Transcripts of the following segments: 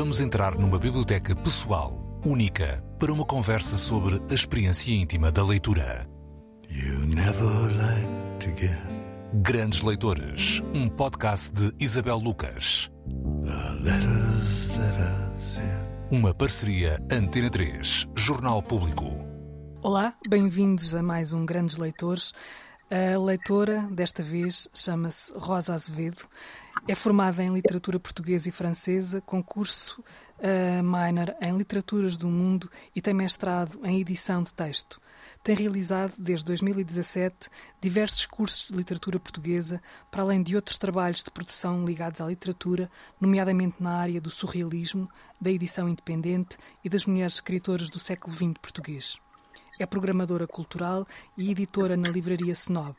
vamos entrar numa biblioteca pessoal, única, para uma conversa sobre a experiência íntima da leitura. Grandes Leitores, um podcast de Isabel Lucas. Uma parceria Antena 3, Jornal Público. Olá, bem-vindos a mais um Grandes Leitores. A leitora, desta vez, chama-se Rosa Azevedo. É formada em literatura portuguesa e francesa, com curso uh, minor em literaturas do mundo e tem mestrado em edição de texto. Tem realizado, desde 2017, diversos cursos de literatura portuguesa, para além de outros trabalhos de produção ligados à literatura, nomeadamente na área do surrealismo, da edição independente e das mulheres escritoras do século XX português. É programadora cultural e editora na livraria Snob.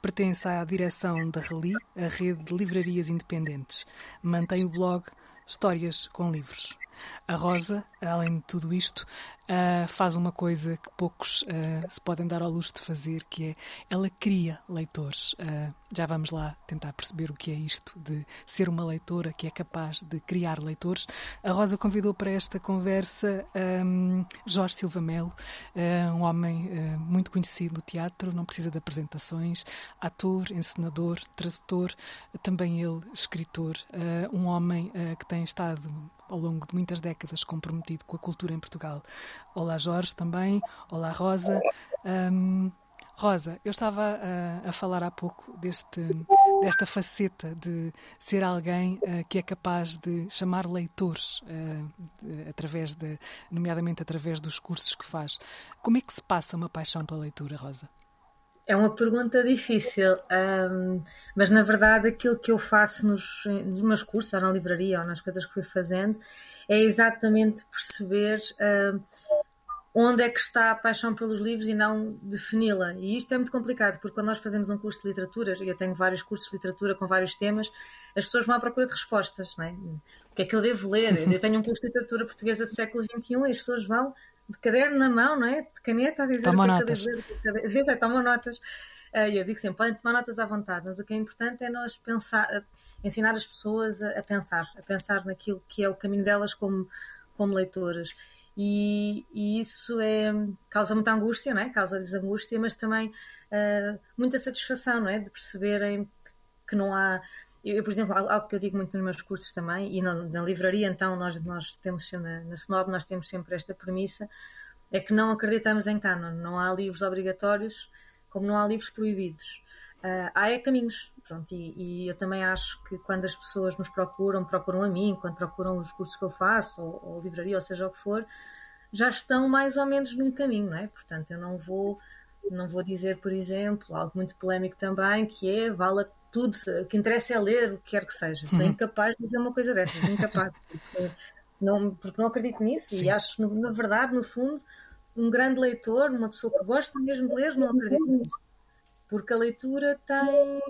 Pertence à direção da Reli, a rede de livrarias independentes. Mantém o blog Histórias com Livros. A Rosa, além de tudo isto, uh, faz uma coisa que poucos uh, se podem dar ao luxo de fazer, que é ela cria leitores. Uh, já vamos lá tentar perceber o que é isto de ser uma leitora que é capaz de criar leitores. A Rosa convidou para esta conversa um, Jorge Silva Melo, um homem muito conhecido no teatro, não precisa de apresentações, ator, encenador, tradutor, também ele escritor, um homem que tem estado ao longo de muitas décadas comprometido com a cultura em Portugal. Olá Jorge também, olá Rosa. Um, Rosa, eu estava a, a, falar há pouco deste, desta faceta de ser alguém uh, que é capaz de chamar leitores, uh, através de, nomeadamente através dos cursos que faz. Como é que se passa uma paixão pela leitura, Rosa? É uma pergunta difícil, um, mas na verdade aquilo que eu faço nos, nos, meus cursos, ou na livraria, ou nas coisas que fui fazendo, é exatamente perceber um, onde é que está a paixão pelos livros e não defini-la. E isto é muito complicado, porque quando nós fazemos um curso de literatura, e eu tenho vários cursos de literatura com vários temas, as pessoas vão à procura de respostas. Não é? O que é que eu devo ler? Eu tenho um curso de literatura portuguesa do século XXI e as pessoas vão de caderno na mão, não é? De caneta a dizer toma o que notas. Cada, cada vez é, tomam notas. Uh, eu digo sempre, podem tomar notas à vontade, mas o que é importante é nós pensar, uh, ensinar as pessoas a, a, pensar, a pensar naquilo que é o caminho delas como, como leitoras. E, e isso é, causa muita angústia, não é? Causa-lhes angústia, mas também uh, muita satisfação, não é? De perceberem que não há eu, por exemplo, algo que eu digo muito nos meus cursos também, e na, na livraria, então, nós, nós temos na, na Snob, nós temos sempre esta premissa, é que não acreditamos em canon, não há livros obrigatórios, como não há livros proibidos. Uh, há é caminhos, pronto, e, e, eu também acho que quando as pessoas nos procuram, procuram a mim, quando procuram os cursos que eu faço, ou, ou livraria, ou seja o que for, já estão mais ou menos num caminho, não é? Portanto, eu não vou, não vou dizer, por exemplo, algo muito polémico também, que é vale a tudo, o que interessa é ler o que quer que seja. Sou uhum. incapaz de dizer uma coisa dessas, incapaz, porque não, porque não acredito nisso Sim. e acho, na verdade, no fundo, um grande leitor, uma pessoa que gosta mesmo de ler, não acredito nisso. Porque a leitura tem,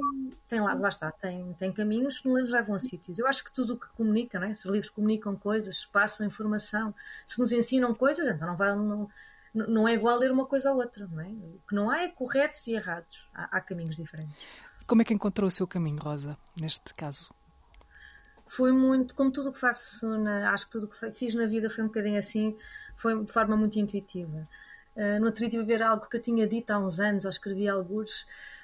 tem lá, lá está, tem, tem caminhos que nos levam a sítios. Eu acho que tudo o que comunica, não é? se os livros comunicam coisas, passam informação, se nos ensinam coisas, então não, vai, não, não é igual ler uma coisa ou outra. Não é? O que não há é corretos e errados, há, há caminhos diferentes. Como é que encontrou o seu caminho, Rosa, neste caso? Foi muito, como tudo o que faço, na, acho que tudo o que fiz na vida foi um bocadinho assim, foi de forma muito intuitiva. Uh, no outro dia ver algo que eu tinha dito há uns anos, ou escrevi alguns,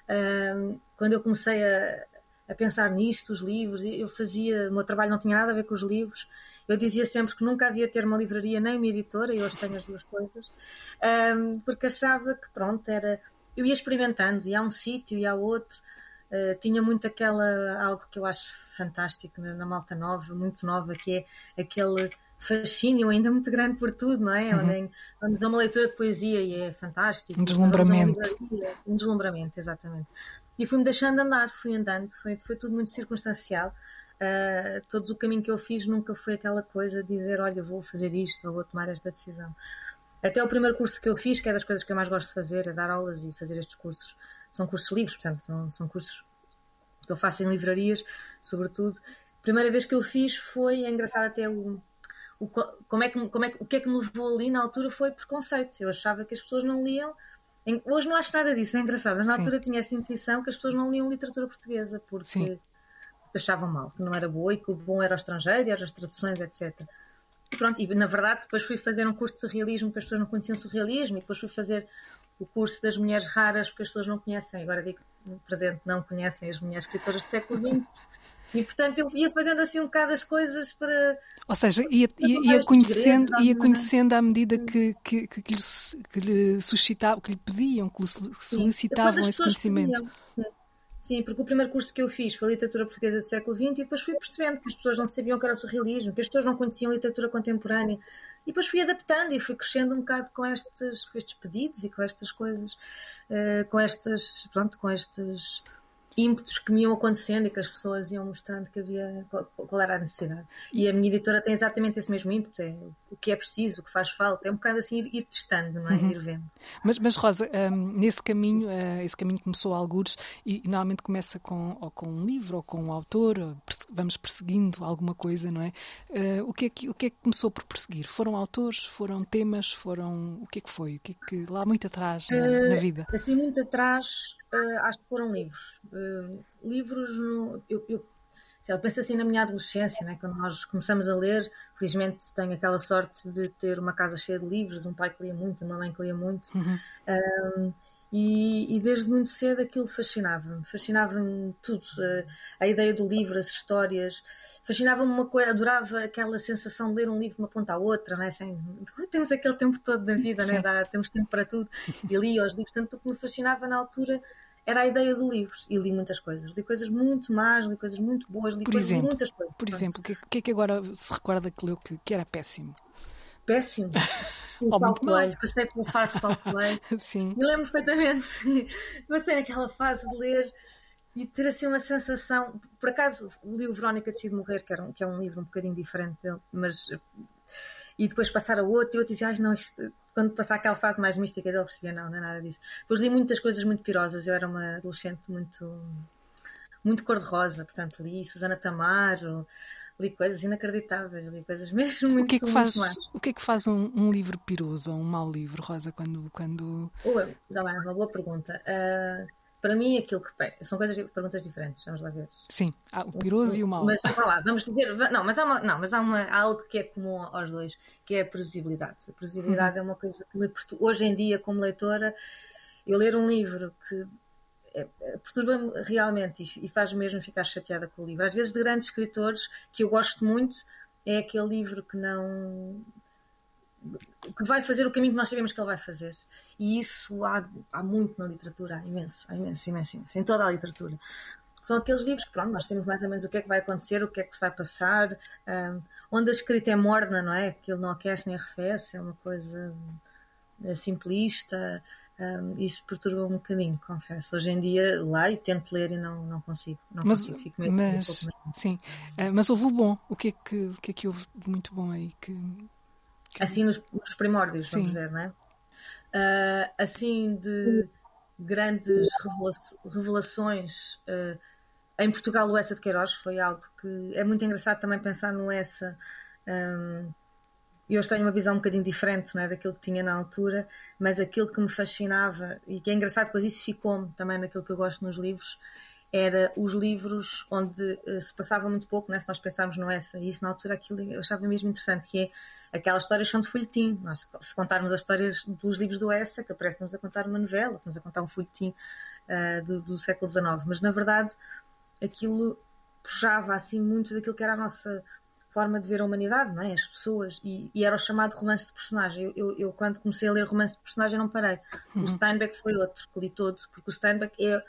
uh, quando eu comecei a, a pensar nisto, os livros, eu fazia, o meu trabalho não tinha nada a ver com os livros, eu dizia sempre que nunca havia ter uma livraria nem uma editora, e hoje tenho as duas coisas, ah, porque achava que, pronto, era. Eu ia experimentando, ia a um sítio, ia a outro, eh, tinha muito aquela, algo que eu acho fantástico na, na, malta nova, muito nova, que é aquele fascínio ainda muito grande por tudo, não é? Uhum. Vamos a uma leitura de poesia e é fantástico. Um deslumbramento. Um deslumbramento, exatamente. E fui-me deixando andar, fui andando, foi, foi tudo muito circunstancial. Uh, todo o caminho que eu fiz nunca foi aquela coisa de dizer, olha, vou fazer isto ou vou tomar esta decisão. Até o primeiro curso que eu fiz, que é das coisas que eu mais gosto de fazer, é dar aulas e fazer estes cursos são cursos livres, portanto, são, são cursos que eu faço em livrarias, sobretudo. A primeira vez que eu fiz foi, é engraçado até o, o, como é que, como é, o que é que me levou ali na altura foi preconceito. Eu achava que as pessoas não liam. Em, hoje não acho nada disso, é engraçado, mas na Sim. altura tinha esta intuição que as pessoas não liam literatura portuguesa porque Sim. achavam mal, que não era boa e que o bom era o estrangeiro, eram as traduções, etc. E pronto, e na verdade depois fui fazer um curso de surrealismo, porque as pessoas não conheciam surrealismo, e depois fui fazer o curso das mulheres raras, porque as pessoas não conhecem, agora digo no presente, não conhecem as mulheres escritoras do século XX. E portanto eu ia fazendo assim um bocado as coisas para. Ou seja, ia, ia, ia conhecendo, ia conhecendo à medida que, que, que, lhe, que lhe suscitavam, que lhe pediam, que lhe solicitavam esse conhecimento. Sim. Sim, porque o primeiro curso que eu fiz foi literatura portuguesa do século XX e depois fui percebendo que as pessoas não sabiam o que era o surrealismo, que as pessoas não conheciam literatura contemporânea. E depois fui adaptando e fui crescendo um bocado com estes, com estes pedidos e com estas coisas, uh, com estas, pronto, com estes ímpetos que me iam acontecendo e que as pessoas iam mostrando que havia qual, qual, era a necessidade. E a minha editora tem exatamente esse mesmo ímpeto, é o que é preciso, o que faz falta, é um bocado assim ir, ir testando, não é? Uhum. Ir vendo. Mas, mas Rosa, um, nesse caminho, uh, esse caminho começou a algures e, e, normalmente começa com, ou com um livro ou com um autor, vamos perseguindo alguma coisa, não é? Uh, o, que é que, o que é que começou por perseguir? Foram autores, foram temas, foram. O que é que foi? O que é que lá muito atrás na, uh, na vida? Assim, muito atrás, acho que foram livros. Livros, no, eu, eu, eu, penso assim na minha adolescência, né, quando nós começamos a ler, felizmente tenho aquela sorte de ter uma casa cheia de livros, um pai que lia muito, uma mãe que lia muito. Uhum. Uh, e, e, desde muito cedo aquilo fascinava-me, fascinava-me tudo. A, a, ideia do livro, as histórias, fascinava-me uma coisa, adorava aquela sensação de ler um livro de uma ponta à outra, não é? Assim, temos aquele tempo todo da vida, né? Dá, temos tempo para tudo. E li os livros, tanto o que me fascinava na altura era a ideia do livro. E li muitas coisas. Li coisas muito más, li coisas muito boas, li por coisas, exemplo, muitas coisas. Por exemplo, o que, que, é que agora se recorda que leu que, que era péssimo? Péssimo. O Paulo Coelho, passei pela fase Paulo Coelho. Sim. Me lembro perfeitamente. Passei naquela fase de ler e ter assim uma sensação. Por acaso li o Verónica Decide Morrer, que, era um, que é um livro um bocadinho diferente dele, mas. E depois passar a outro, e eu dizia, ai não, isto, quando passar aquela fase mais mística dele, percebia, não, não é nada disso. Depois li muitas coisas muito pirosas, eu era uma adolescente muito, muito cor-de-rosa, portanto li Susana Tamaro, li coisas inacreditáveis, li coisas mesmo muito O que é que faz, o que é que faz um, um, livro piroso ou um mau livro, Rosa, quando... quando... Ui, não, é uma boa pergunta. Uh, para mim, aquilo que. São coisas, perguntas diferentes, vamos lá ver. Sim, há o piroso e o mau. Mas vá lá, vamos dizer. Não, mas há, uma, não, mas há, uma, há algo que é comum aos dois, que é a previsibilidade. A previsibilidade uhum. é uma coisa que me. Hoje em dia, como leitora, eu ler um livro que é, é, perturba-me realmente e faz mesmo ficar chateada com o livro. Às vezes, de grandes escritores que eu gosto muito, é aquele livro que não que vai fazer o caminho que nós sabemos que ele vai fazer. E isso há, há muito na literatura, há imenso, há imenso, imenso, imenso, em toda a literatura. São aqueles livros que, pronto, nós temos mais ou menos o que é que vai acontecer, o que é que se vai passar, um, onde a escrita é morna, não é? Que ele não aquece nem arrefece, é uma coisa é simplista. Um, isso perturba um bocadinho, confesso. Hoje em dia leio, tento ler e não, não consigo. Não mas, consigo, fico meio mas, um sim, uh, mas houve o bom. O que é que, o que, é que houve de muito bom aí? Que, Assim nos, nos primórdios, vamos Sim. ver, não é? Uh, assim de grandes revelações. Uh, em Portugal, o Essa de Queiroz foi algo que é muito engraçado também pensar no Essa. Um, e hoje tenho uma visão um bocadinho diferente é, daquilo que tinha na altura, mas aquilo que me fascinava e que é engraçado, depois isso ficou-me também naquilo que eu gosto nos livros, era os livros onde uh, se passava muito pouco, né? se nós pensarmos no essa, e isso na altura aquilo eu achava mesmo interessante, que é aquelas histórias são de folhetim. Nós, se contarmos as histórias dos livros do Essa, que parecemos a contar uma novela, estamos a contar um folhetim uh, do, do, século XIX, mas na verdade aquilo puxava assim muito daquilo que era a nossa forma de ver a humanidade, não é? as pessoas, e, e era o chamado romance de personagem. Eu, eu, eu, quando comecei a ler romance de personagem não parei. Uhum. O Steinbeck foi outro que li todo, porque o Steinbeck é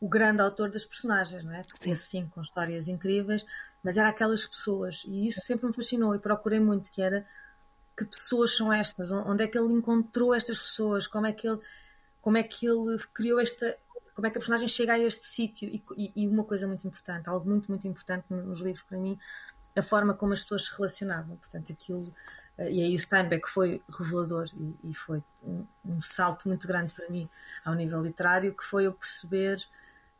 o grande autor das personagens, não é? Sim. Esse sim, com histórias incríveis, mas era aquelas pessoas, e isso sempre me fascinou e procurei muito, que era que pessoas são estas? Onde é que ele encontrou estas pessoas? Como é que ele, como é que ele criou esta, como é que a personagem chega a este sítio? E, e, uma coisa muito importante, algo muito, muito importante nos livros para mim, a forma como as pessoas se relacionavam. Portanto, aquilo, eh, e aí o Steinbeck foi revelador e, e foi um, um, salto muito grande para mim ao nível literário, que foi eu perceber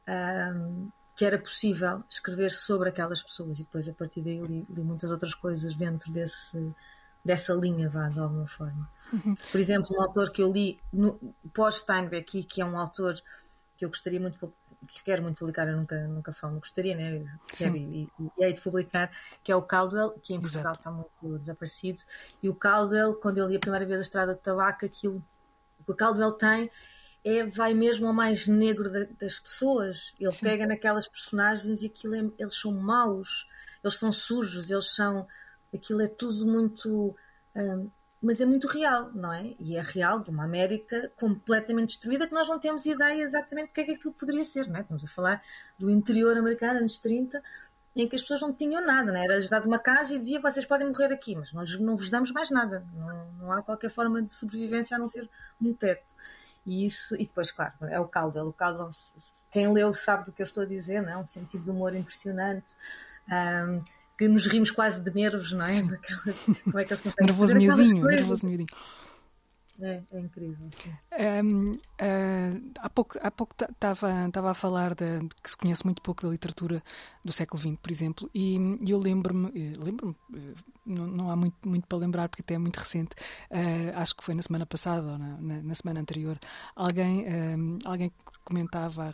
um, que era possível escrever sobre aquelas pessoas e depois a partir daí li, li muitas outras coisas dentro desse dessa linha, vá, de alguma forma. Uhum. Por exemplo, um autor que eu li pós-Steinbeck, que é um autor que eu gostaria muito que quero muito publicar, eu nunca, nunca falo, gostaria, né? Quero e, e, hei de publicar, que é o Caldwell, que em Portugal Exato. está muito desaparecido. E o Caldwell, quando eu li a primeira vez a Estrada de Tabaco, aquilo que o Caldwell tem é, vai mesmo ao mais negro da, das pessoas. Ele Sim. pega naquelas personagens e aquilo é, eles são maus, eles são sujos, eles são. Aquilo é tudo muito. Um, mas é muito real, não é? E é real de uma América completamente destruída que nós não temos ideia exatamente do que é que aquilo poderia ser, não é? Estamos a falar do interior americano, anos 30, em que as pessoas não tinham nada, não é? Era-lhes dado uma casa e dizia vocês podem morrer aqui, mas não, não vos damos mais nada, não, não há qualquer forma de sobrevivência a não ser um teto. E isso, e depois, claro, é o Caldwell. O Caldwell, quem leu sabe do que eu estou a dizer, não é? Um sentido de humor impressionante. Um, que nos rimos quase de nervos, não é? Daquelas, como é que eles conseguem nervoso miudinho, nervoso miudinho. É, é incrível, sim. Um, uh, há pouco estava a falar de, de, que se conhece muito pouco da literatura do século XX, por exemplo, e, eu lembro-me, eh, lembro-me, eh, não, não, há muito, muito para lembrar porque até é muito recente, uh, acho que foi na semana passada ou na, na, na semana anterior, alguém, uh, alguém comentava,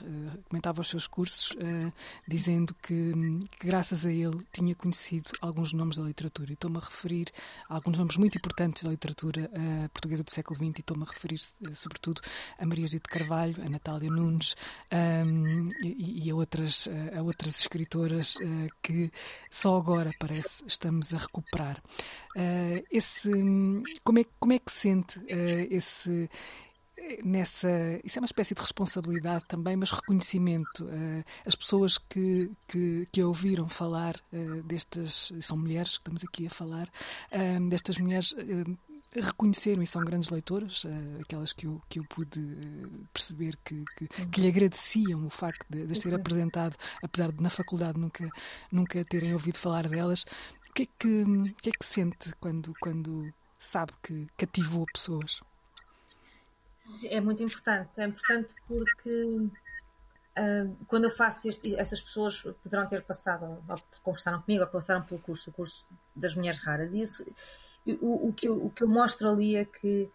comentava os seus cursos dizendo que, que, graças a ele tinha conhecido alguns nomes da literatura. E estou-me a referir a alguns nomes muito importantes da literatura portuguesa do século XX e estou-me a referir sobretudo a Maria Judite Carvalho, a Natália Nunes um, e, e, a, outras, a outras escritoras que só agora parece estamos a recuperar Uh, esse, como, é, como é que sente uh, esse nessa isso é uma espécie de responsabilidade também, mas reconhecimento. Uh, as pessoas que, que, que ouviram falar uh, destas são mulheres que estamos aqui a falar uh, destas mulheres reconheceram e são grandes leitoras, aquelas que eu, que eu pude perceber que, que, que lhe agradeciam o facto de, de ter apresentado, apesar de na faculdade nunca, nunca terem ouvido falar delas. O que é que, o que, é que sente quando, quando sabe que cativou pessoas? É muito importante. É importante porque uh, quando eu faço este, essas pessoas poderão ter passado, ou conversaram comigo, ou passaram pelo curso, o curso das mulheres raras. E isso, o, o, que eu, o que eu mostro ali é que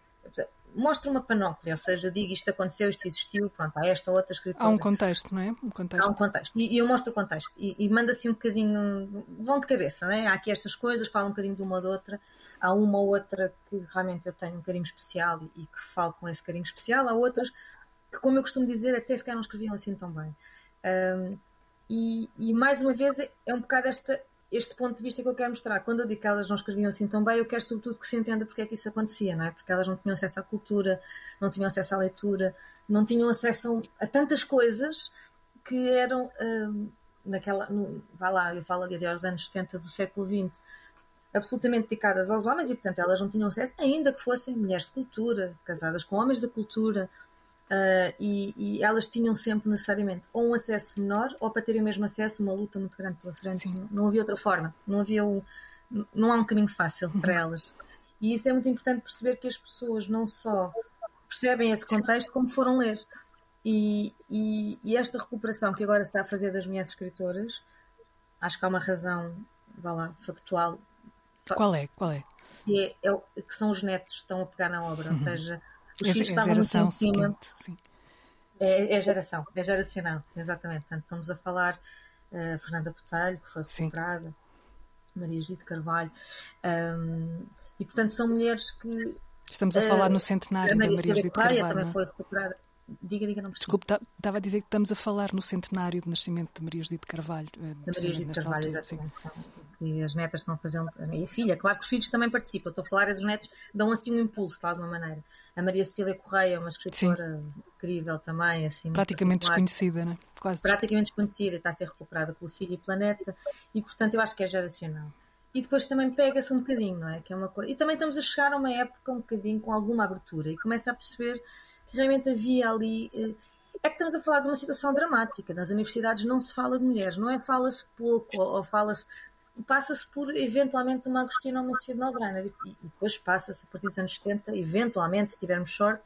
mostra uma panóplia, ou seja, digo isto aconteceu, isto existiu, pronto, há esta outra escritora. Há um contexto, não é? Um contexto. Há um contexto. E, e eu mostro o contexto. E, e manda assim um bocadinho, vão de cabeça, não é? Há aqui estas coisas, falo um bocadinho de uma ou de outra. Há uma ou outra que realmente eu tenho um carinho especial e, e que falo com esse carinho especial. Há outras que, como eu costumo dizer, até sequer não escreviam assim tão bem. Um, e, e mais uma vez é, é um bocado esta este ponto de vista que eu quero mostrar. Quando eu digo que elas não escreviam assim tão bem, eu quero sobretudo que se entenda porque é que isso acontecia, não é? Porque elas não tinham acesso à cultura, não tinham acesso à leitura, não tinham acesso a tantas coisas que eram hum, naquela, no, vá lá, eu falo ali aos anos 70 do século XX, absolutamente dedicadas aos homens e, portanto, elas não tinham acesso, ainda que fossem mulheres de cultura, casadas com homens da cultura, Uh, e, e, elas tinham sempre necessariamente ou um acesso menor ou para terem o mesmo acesso uma luta muito grande pela frente. Não, não, havia outra forma, não havia um, não há um caminho fácil para uhum. elas. E isso é muito importante perceber que as pessoas não só percebem esse contexto como foram ler. E, e, e esta recuperação que agora se está a fazer das mulheres escritoras, acho que há uma razão, vá lá, factual. Qual é? Qual é? Que, é, é que são os netos que estão a pegar na obra, ou uhum. seja, os é, filhos é estavam muito em cima. Seguinte, é, é, geração, é geracional, exatamente. Portanto, estamos a falar uh, Fernanda Botelho, que foi recuperada, Maria Judite Carvalho, um, e portanto são mulheres que. Estamos a falar uh, no centenário da Maria Judite Carvalho. também foi recuperada. Diga, diga, não percebi. Desculpe, estava a dizer que estamos a falar no centenário do nascimento de Maria Judite Carvalho. Eh, da Maria Judite Carvalho, altura, exatamente. E as netas estão a fazer. E a filha, claro que os filhos também participam. Estou a falar, os netos dão assim um impulso, de alguma maneira. A Maria Cecília Correia, uma escritora Sim. incrível também. Assim, Praticamente desconhecida, né? Quase Praticamente desconhecida, está a ser recuperada pelo Filho e Planeta. E, portanto, eu acho que é geracional e depois também pega-se um bocadinho, não é? Que é uma coisa. E também estamos a chegar a uma época um bocadinho com alguma abertura e começa a perceber que realmente havia ali eh, é que estamos a falar de uma situação dramática. Nas universidades não se fala de mulheres, não é fala-se pouco ou, ou fala-se. Passa-se por, eventualmente, uma Agostina ou uma Sofia de e, e depois passa-se, a partir dos anos 70, eventualmente, se tivermos sorte,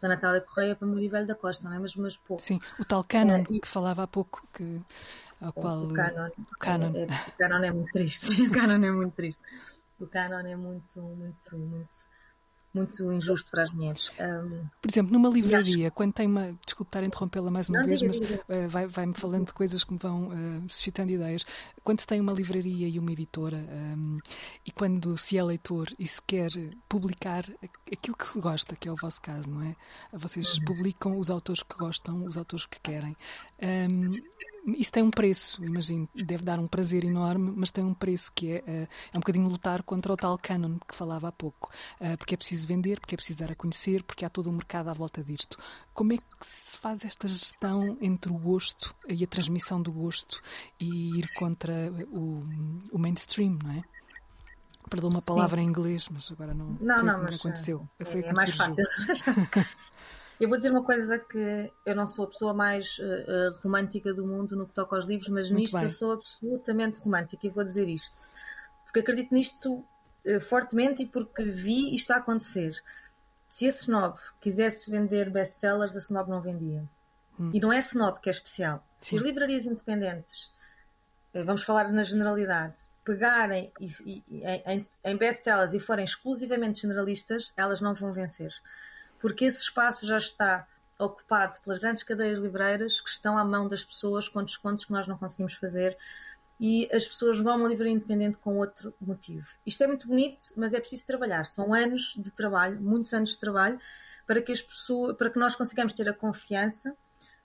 pela Natália Correia para Marivelho da Costa, não é? Mas, mas pouco. Sim, o tal canon é, e, que falava há pouco, que, ao qual... O canon, o canon. É, é, o canon é muito triste. o canon é muito triste. O canon é muito, muito, muito muito injusto para as mulheres. Um, Por exemplo, numa livraria, acho... quando tem uma. Desculpe estar a interrompê-la mais uma não, vez, diga, mas. Uh, vai, vai-me falando de coisas que me vão uh, suscitando ideias. Quando se tem uma livraria e uma editora, um, e quando se é leitor e se quer publicar aquilo que se gosta, que é o vosso caso, não é? Vocês uhum. publicam os autores que gostam, os autores que querem. Um, isso tem um preço, imagino, deve dar um prazer enorme, mas tem um preço que é, uh, é um bocadinho lutar contra o tal canon que falava há pouco, uh, porque é preciso vender, porque é preciso dar a conhecer, porque há todo um mercado à volta disto. Como é que se faz esta gestão entre o gosto e a transmissão do gosto e ir contra o, o mainstream, não é? Perdão uma palavra Sim. em inglês, mas agora não, não foi não, como aconteceu. É, foi é mais fácil. Eu vou dizer uma coisa que eu não sou a pessoa mais uh, romântica do mundo no que toca aos livros, mas Muito nisto bem. eu sou absolutamente romântica e vou dizer isto. Porque acredito nisto uh, fortemente e porque vi isto a acontecer. Se a Snob quisesse vender best-sellers, a Snob não vendia. Hum. E não é a Snob que é especial. Sim. Se as livrarias independentes, uh, vamos falar na generalidade, pegarem e, e, em, em best-sellers e forem exclusivamente generalistas, elas não vão vencer porque esse espaço já está ocupado pelas grandes cadeias livreiras que estão à mão das pessoas com descontos que nós não conseguimos fazer e as pessoas vão a uma livraria independente com outro motivo. Isto é muito bonito, mas é preciso trabalhar. São anos de trabalho, muitos anos de trabalho, para que, as pessoas, para que nós consigamos ter a confiança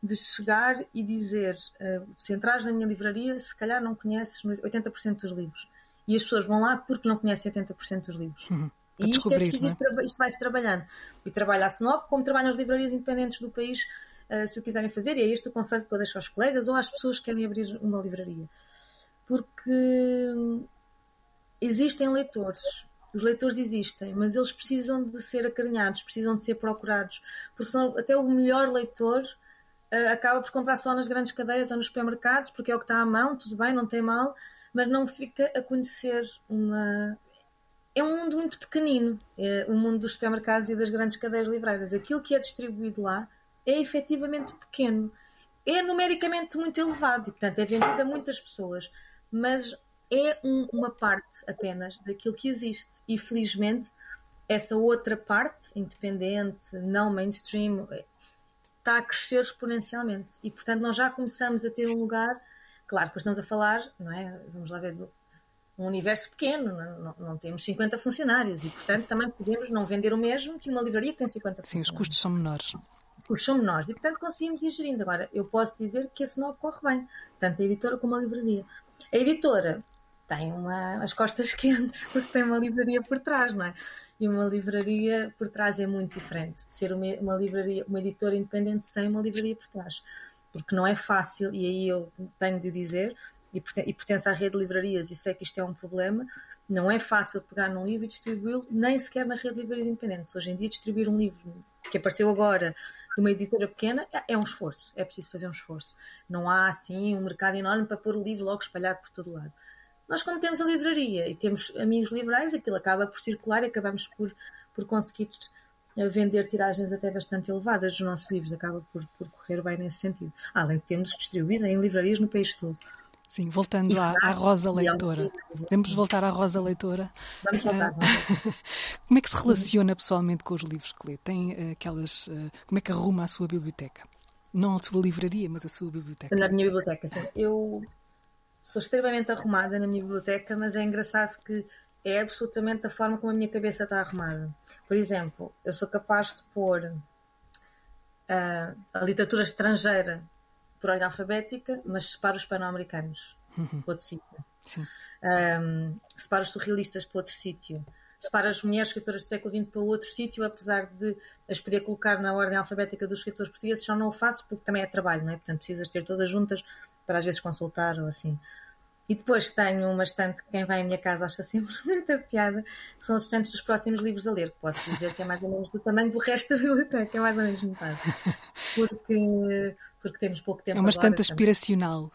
de chegar e dizer: uh, se entrares na minha livraria, se calhar não conheces 80% dos livros. E as pessoas vão lá porque não conhecem 80% dos livros. Uhum e isto, é preciso, é? isto vai-se trabalhando. E trabalha a Sinop, como trabalham as livrarias independentes do país, uh, se o quiserem fazer, e é este o conselho que eu deixo aos colegas ou às pessoas que querem abrir uma livraria. Porque hum, existem leitores, os leitores existem, mas eles precisam de ser acarinhados, precisam de ser procurados, porque senão até o melhor leitor uh, acaba por comprar só nas grandes cadeias ou nos supermercados, porque é o que está à mão, tudo bem, não tem mal, mas não fica a conhecer uma, é um mundo muito pequenino, é o mundo dos supermercados e das grandes cadeias livreiras. Aquilo que é distribuído lá é efetivamente pequeno. É numericamente muito elevado e, portanto, é vendido a muitas pessoas, mas é um, uma parte apenas daquilo que existe. E, felizmente, essa outra parte, independente, não mainstream, está a crescer exponencialmente. E, portanto, nós já começamos a ter um lugar. Claro, que estamos a falar, não é? Vamos lá ver um universo pequeno, não, não, não, temos 50 funcionários e, portanto, também podemos não vender o mesmo que uma livraria que tem 50 Sim, funcionários. Sim, os custos são menores. Os custos são menores e, portanto, conseguimos ir gerindo. Agora, eu posso dizer que esse novo corre bem, tanto a editora como a livraria. A editora tem uma, as costas quentes porque tem uma livraria por trás, não é? E uma livraria por trás é muito diferente de ser uma, uma livraria, uma editora independente sem uma livraria por trás. Porque não é fácil, e aí eu tenho de dizer, e pertence à rede de livrarias e sei que isto é um problema, não é fácil pegar num livro e distribuí-lo, nem sequer na rede de livrarias independentes. Hoje em dia, distribuir um livro que apareceu agora de uma editora pequena é, é um esforço, é preciso fazer um esforço. Não há assim um mercado enorme para pôr o livro logo espalhado por todo lado. Nós, como temos a livraria e temos amigos livrais, aquilo acaba por circular e acabamos por, por conseguir eh, vender tiragens até bastante elevadas dos nossos livros, acaba por, por correr bem nesse sentido. Além de termos distribuído em livrarias no país todo. Sim, voltando à, à, Rosa Leitora. Podemos voltar à Rosa Leitora. Vamos voltar. Uh, como é que se relaciona pessoalmente com os livros que lê? Tem uh, aquelas. Uh, como é que arruma a sua biblioteca? Não a sua livraria, mas a sua biblioteca. Na minha biblioteca, sim. Eu sou extremamente arrumada na minha biblioteca, mas é engraçado que é absolutamente a forma como a minha cabeça está arrumada. Por exemplo, eu sou capaz de pôr a literatura estrangeira por ordem alfabética, mas separa os hispano-americanos uhum. para outro sítio. Um, separa os surrealistas para outro sítio. Separa as mulheres escritoras do século XX para outro sítio, apesar de as poder colocar na ordem alfabética dos escritores portugueses, só não o faço porque também é trabalho, não é? Portanto, precisas ter todas juntas para às vezes consultar ou assim. E depois tenho uma estante que quem vai à minha casa acha sempre muita piada, que são as estantes dos próximos livros a ler, que posso dizer que é mais ou menos do tamanho do resto da biblioteca, é mais ou menos metade. Porque, porque temos pouco tempo É uma estante aspiracional.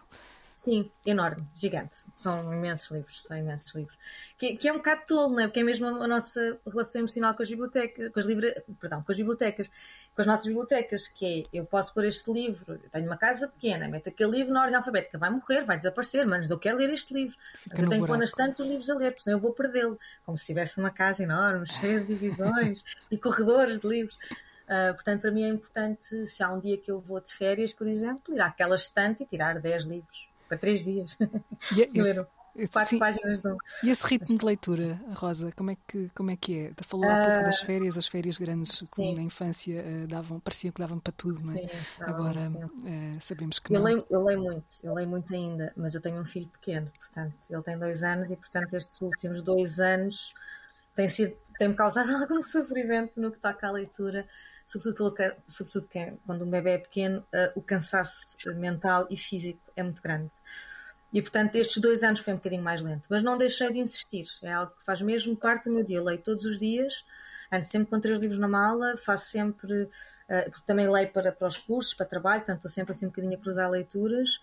Sim, enorme, gigante. São imensos livros, são imensos livros. Que, que, é um bocado tolo, não é? Porque é mesmo a nossa relação emocional com as bibliotecas, com as livra... perdão, com as bibliotecas, com as nossas bibliotecas, que é, eu posso pôr este livro, eu tenho uma casa pequena, meto aquele livro na ordem alfabética, vai morrer, vai desaparecer, mas eu quero ler este livro. Mas eu tenho que pôr nas tantos livros a ler, porque senão eu vou perdê-lo. Como se tivesse uma casa enorme, cheia de divisões e corredores de livros. Uh, portanto, para mim é importante, se há um dia que eu vou de férias, por exemplo, ir àquela estante e tirar 10 livros para três dias. E, é esse, quatro sim. páginas de um. E esse ritmo de leitura, Rosa, como é que, como é, que é? Falou há pouco das ah, férias, as férias grandes, como na infância uh, davam, pareciam que davam para tudo, não é? Sim, Agora uh, sabemos que eu não. Leio, eu leio muito, eu leio muito ainda, mas eu tenho um filho pequeno, portanto, ele tem dois anos e, portanto, estes últimos dois anos tem sido, tem-me causado algum sofrimento no que toca à leitura sobretudo, pelo, sobretudo quando um bebê é pequeno, uh, o cansaço mental e físico é muito grande. E, portanto, estes dois anos foi um bocadinho mais lento. Mas não deixei de insistir. É algo que faz mesmo parte do meu dia. Leio todos os dias, ando sempre com três livros na mala, faço sempre. Uh, também leio para, para os cursos, para trabalho, portanto, estou sempre assim um bocadinho a cruzar leituras.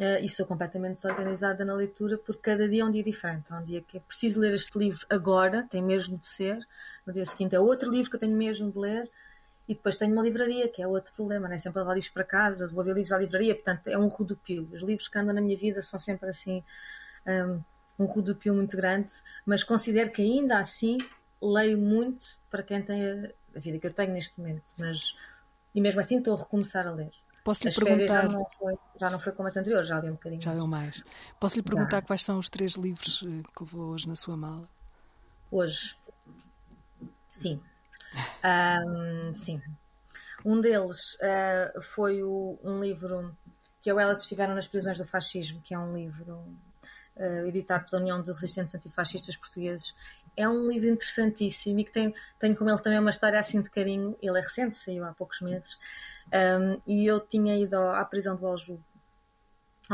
Uh, e sou completamente desorganizada na leitura, porque cada dia é um dia diferente. Há um dia que é preciso ler este livro agora, tem mesmo de ser. No dia seguinte é outro livro que eu tenho mesmo de ler. E depois tenho uma livraria, que é outro problema, não é sempre levar livros para casa, devolver livros à livraria, portanto é um rodopio. Os livros que andam na minha vida são sempre assim um, um rodopio muito grande, mas considero que ainda assim leio muito para quem tem a, a vida que eu tenho neste momento, mas e mesmo assim estou a recomeçar a ler. Posso lhe perguntar. Já não, foi, já não foi como as anteriores, já li um bocadinho. Já deu mais. Posso lhe perguntar quais são os três livros eh, que levou hoje na sua mala? Hoje. Sim. Sim. Um deles uh, foi o, um livro que é o Elas Estiveram nas Prisões do Fascismo, que é um livro uh, editado pela União de Resistentes Antifascistas Portugueses. É um livro interessantíssimo e que tem, tem com ele também uma história assim de carinho. Ele é recente, saiu há poucos meses. Um, e eu tinha ido à prisão do Aljube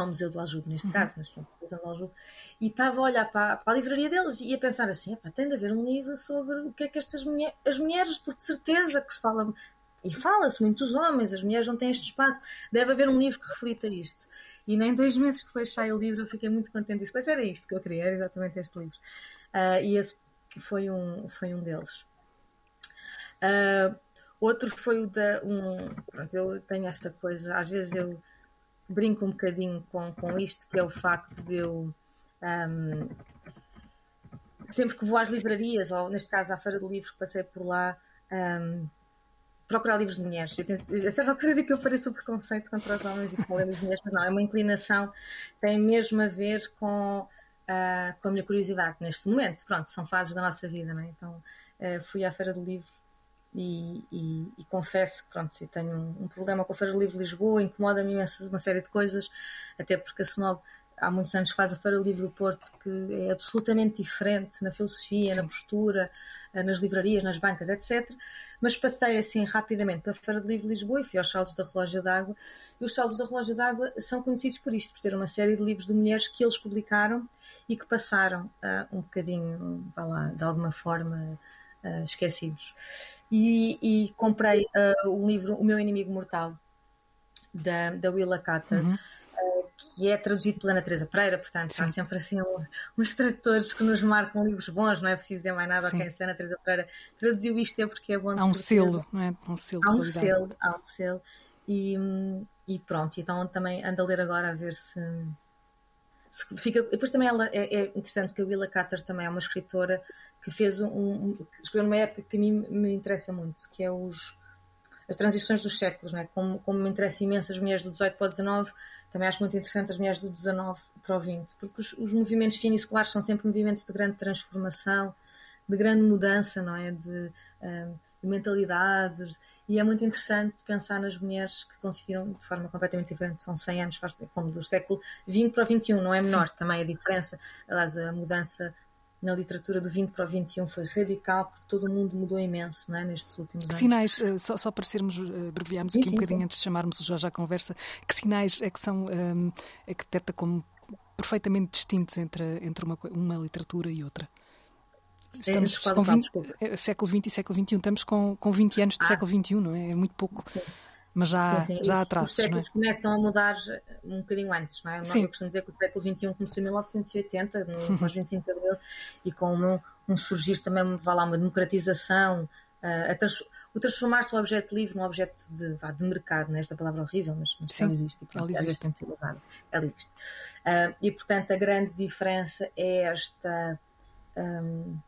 ao Museu do Aljube, neste uhum. caso, mas prisão do Aljube, e estava a olhar para, para, a livraria deles e a pensar assim: tem de haver um livro sobre o que é que estas mulheres, as mulheres, porque de certeza que se fala, e fala-se muito dos homens, as mulheres não têm este espaço, deve haver um livro que reflita isto. E nem dois meses depois sai o livro, eu fiquei muito contente disso. Pois era isto que eu queria, era exatamente este livro. Uh, e esse foi um, foi um deles. Uh, outro foi o da. Um, pronto, eu tenho esta coisa, às vezes eu brinco um bocadinho com, com isto, que é o facto de eu. Um, sempre que vou às livrarias, ou neste caso à Feira do Livro, que passei por lá, um, procurar livros de mulheres. Eu tenho, a certa altura digo que eu pareço o preconceito contra os homens e falar de mulheres, mas não, é uma inclinação, tem mesmo a ver com, uh, com a minha curiosidade neste momento. Pronto, são fases da nossa vida, é? Então uh, fui à Feira do Livro e, e, e, confesso que pronto, eu tenho um, um, problema com a Feira do Livro de Lisboa, incomoda-me imenso uma série de coisas, até porque a Snob há muitos anos faz a Feira do Livro do Porto, que é absolutamente diferente na filosofia, Sim. na postura, eh, nas livrarias, nas bancas, etc. Mas passei assim rapidamente para a Feira do Livro de Lisboa e fui aos saldos da Relógio d'Água. E os saldos da Relógio d'Água são conhecidos por isto, por ter uma série de livros de mulheres que eles publicaram e que passaram uh, um bocadinho, vá lá, de alguma forma uh, esquecidos. E, e comprei uh, o livro O Meu Inimigo Mortal, da, da Willa Carter. Uhum que é traduzido pela Ana Teresa Pereira, portanto Sim. há sempre assim um, uns tradutores que nos marcam livros bons, não é preciso dizer mais nada, Sim. ok, se a Ana Teresa Pereira traduziu isto é porque é bom. Há um selo, não é? Um selo há um selo, há um selo. E, e pronto, então também ando a ler agora a ver se fica. Depois também ela é, é interessante porque a Willa Carter também é uma escritora que fez um, um escreveu numa época que a mim me interessa muito, que é os as transições dos séculos, né? como, como me interessa imenso as mulheres do 18 para o 19, também acho muito interessante as mulheres do 19 para o 20, porque os, os movimentos finisculares são sempre movimentos de grande transformação, de grande mudança, não é? De, um, mentalidades, e é muito interessante pensar nas mulheres que conseguiram de forma completamente diferente, são 100 anos, como do século 20 para o 21, não é menor Sim. também a diferença, aliás, a mudança na literatura do 20 para o 21 foi radical, porque todo o mundo mudou imenso não é, nestes últimos anos. Sinais, eh, só, só para sermos, eh, abreviarmos aqui sim, um bocadinho sim. antes de chamarmos o Jorge à conversa, que sinais é que são, um, é que detecta como perfeitamente distintos entre, entre uma, uma literatura e outra? Estamos com 20, século XX e século XXI, estamos com, com 20 anos de ah. século XXI, não é? É muito pouco. mas já, sim, sim. já há traços. Os séculos é? começam a mudar um bocadinho antes, não é? Sim. Eu costumo dizer que o século XXI começou em 1980, no pós 25 de Abril, e com um, um surgir também, vá lá, uma democratização, uh, trans, o transformar-se o objeto livre num objeto de, vá, de mercado, nesta é? palavra horrível, mas, mas ela existe, e, pronto, ela existe. Ela existe. Uh, e, portanto, a grande diferença é esta. Um, um,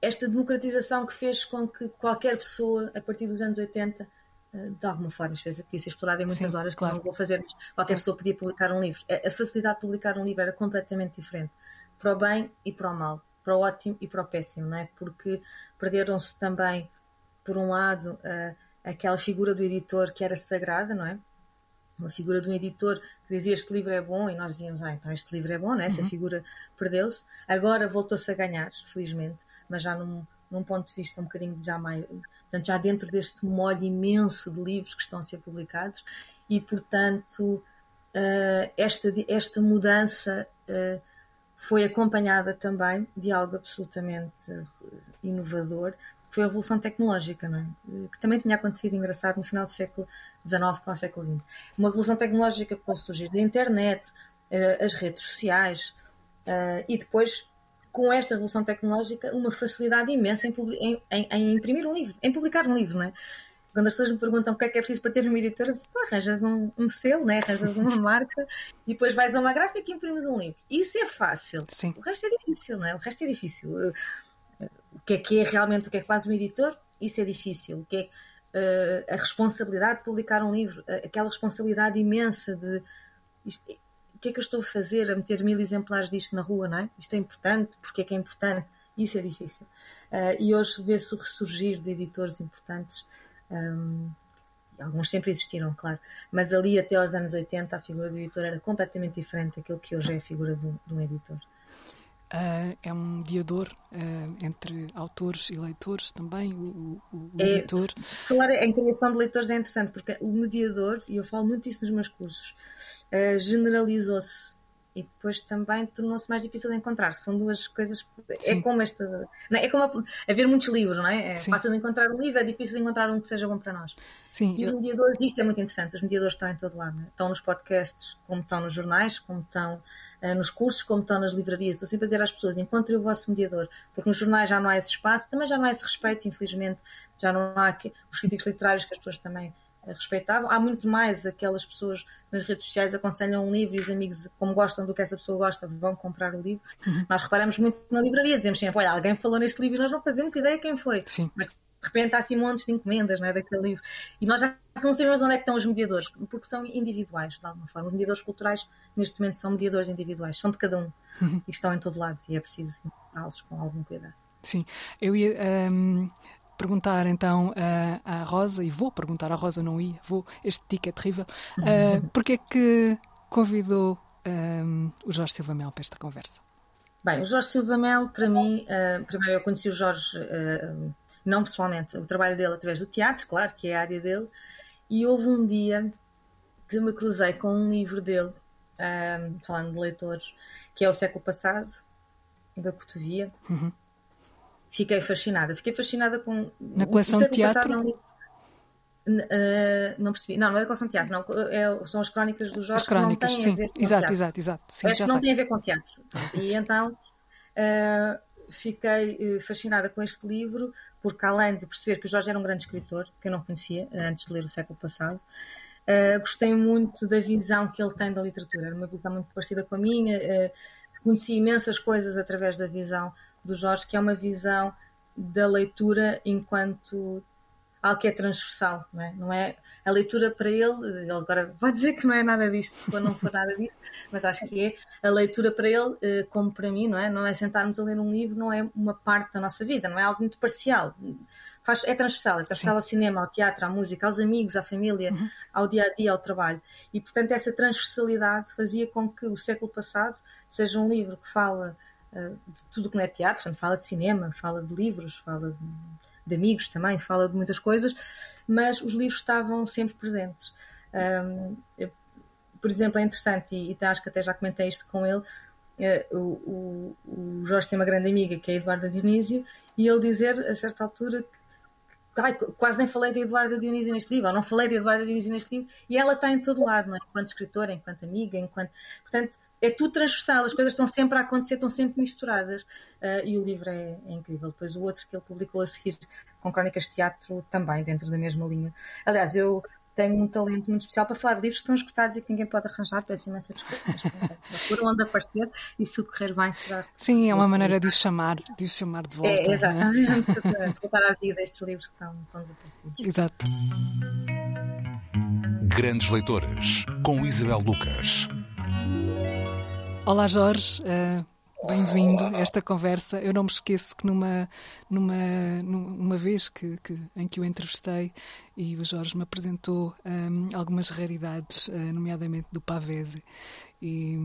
esta democratização que fez com que qualquer pessoa, a partir dos anos 80, eh, de alguma forma, às vezes podia ser explorada em muitas Sim, horas, claro. não vou fazer, mas qualquer pessoa podia publicar um livro. A facilidade de publicar um livro era completamente diferente, para o bem e para o mal, para o ótimo e para o péssimo, não é? Porque perderam-se também, por um lado, uh, aquela figura do editor que era sagrada, não é? Uma figura de um editor que dizia este livro é bom e nós dizíamos, ah, então este livro é bom, né? essa uhum. figura perdeu-se. Agora voltou-se a ganhar, felizmente, mas já num, num ponto de vista um bocadinho já mais. Portanto, já dentro deste molho imenso de livros que estão a ser publicados, e portanto, uh, esta, esta mudança uh, foi acompanhada também de algo absolutamente inovador, que foi a revolução tecnológica, não é? que também tinha acontecido engraçado no final do século XIX para o século XX. Uma revolução tecnológica que pode surgir da internet, uh, as redes sociais, e depois com esta revolução tecnológica, uma facilidade imensa em, em, em, em, imprimir um livro, em publicar um livro, não é? Quando as pessoas me perguntam o que é que é preciso para ter uma editora, eu digo, arranjas um, um selo, né? arranjas uma marca e depois vais a uma gráfica e imprimes um livro. Isso é fácil. Sim. O resto é difícil, não é? O resto é difícil. O que é que é realmente, o que é que faz um editor? Isso é difícil. O que é uh, a responsabilidade de publicar um livro, aquela responsabilidade imensa de que é que eu estou a fazer a meter mil exemplares disto na rua, não é? Isto é importante, porque é que é importante? Isso é difícil. Uh, e hoje vê-se o ressurgir de editores importantes. Um, alguns sempre existiram, claro, mas ali até aos anos 80 a figura do editor era completamente diferente daquilo que hoje é a figura de, de um editor. Uh, é um mediador uh, entre autores e leitores também, o, o, o é, editor. Falar em criação de leitores é interessante, porque o mediador, e eu falo muito isso nos meus cursos, uh, generalizou-se e depois também tornou-se mais difícil de encontrar. São duas coisas. É Sim. É como esta. É? como haver muitos livros, não é? É Sim. fácil de encontrar um livro, é difícil de encontrar um que seja bom para nós. Sim, e eu... os mediadores, isto é muito interessante. Os mediadores estão em todo lado. É? Estão nos podcasts, como estão nos jornais, como estão uh, nos cursos, como estão nas livrarias. Estou sempre a dizer às pessoas: encontrem o vosso mediador, porque nos jornais já não há esse espaço, também já não há esse respeito, infelizmente. Já não há os críticos literários que as pessoas também respeitavam. Há muito mais aquelas pessoas nas redes sociais aconselham um livro e os amigos, como gostam do que essa pessoa gosta, vão comprar o livro. Uhum. Nós reparamos muito na livraria, dizemos sempre: olha, alguém falou neste livro e nós não fazemos ideia quem foi. Sim. Mas de repente há assim montes de encomendas não é, daquele livro. E nós já não sabemos onde é que estão os mediadores, porque são individuais, de alguma forma. Os mediadores culturais, neste momento, são mediadores individuais, são de cada um uhum. e estão em todo lado e é preciso encontrá-los com algum cuidado. Sim, eu ia. Um perguntar então uh, à Rosa, e vou perguntar à Rosa, não ia, vou, este tique é terrível, uh, porque é que convidou um, o Jorge Silva Mel para esta conversa? Bem, o Jorge Silva Mel, para mim, uh, primeiro eu conheci o Jorge, uh, não pessoalmente, o trabalho dele através do teatro, claro, que é a área dele, e houve um dia que me cruzei com um livro dele, falando de leitores, que é O Século Passado, da Cotovia. Uhum fiquei fascinada. Fiquei fascinada com. Na coleção de teatro? Não, uh, não percebi. Não, não é da coleção de teatro, não. É, são as crónicas do Jorge. As crónicas, que não têm sim. A ver com exato, teatro. exato, exato. Sim, Acho que não tem a ver com teatro. E então uh, fiquei uh, fascinada com este livro, porque além de perceber que o Jorge era um grande escritor, que eu não conhecia antes de ler o século passado. Uh, gostei muito da visão que ele tem da literatura, era uma visão muito parecida com a minha. Conheci imensas coisas através da visão do Jorge, que é uma visão da leitura enquanto algo que é transversal, não é? Não é a leitura para ele, ele agora vai dizer que não é nada disto, se não for nada disto, mas acho que é a leitura para ele, eh, como para mim, não é? Não é sentarmos a ler um livro, não é uma parte da nossa vida, não é algo muito parcial. Faz, é transversal, é transversal Sim. ao cinema, ao teatro, à música, aos amigos, à família, uhum. ao dia a dia, ao trabalho. E portanto, essa transversalidade fazia com que o século passado seja um livro que fala de tudo que não é teatro, portanto, fala de cinema, fala de livros, fala de, de, amigos também, fala de muitas coisas, mas os livros estavam sempre presentes. Um, eu, por exemplo, é interessante, e, e acho que até já comentei isto com ele, uh, o, o, o, Jorge tem uma grande amiga que é a Eduarda Dionísio, e ele dizer a certa altura que, ai, quase nem falei de Eduardo Dionísio neste livro, ou não falei de Eduardo Dionísio neste livro, e ela está em todo lado, não é? enquanto escritora, enquanto amiga, enquanto. Portanto, é tudo transversal, as coisas estão sempre a acontecer, estão sempre misturadas. Uh, e o livro é, é, incrível. Depois o outro que ele publicou a seguir, com Crónicas de Teatro, também dentro da mesma linha. Aliás, eu tenho um talento muito especial para falar de livros que estão escutados e que ninguém pode arranjar, peço imensa desculpa, por onde aparecer e se o decorrer bem será. Sim, é uma maneira de os chamar, de os chamar de volta. É, é? exatamente, é? voltar à vida estes livros que estão, estão desaparecidos. Exato. Grandes Leitores, com Isabel Lucas. Olá Jorge, uh, bem-vindo a esta conversa. Eu não me esqueço que numa, numa, numa vez que, que, em que o entrevistei e o Jorge me apresentou um, algumas raridades, uh, nomeadamente do Pavese. E,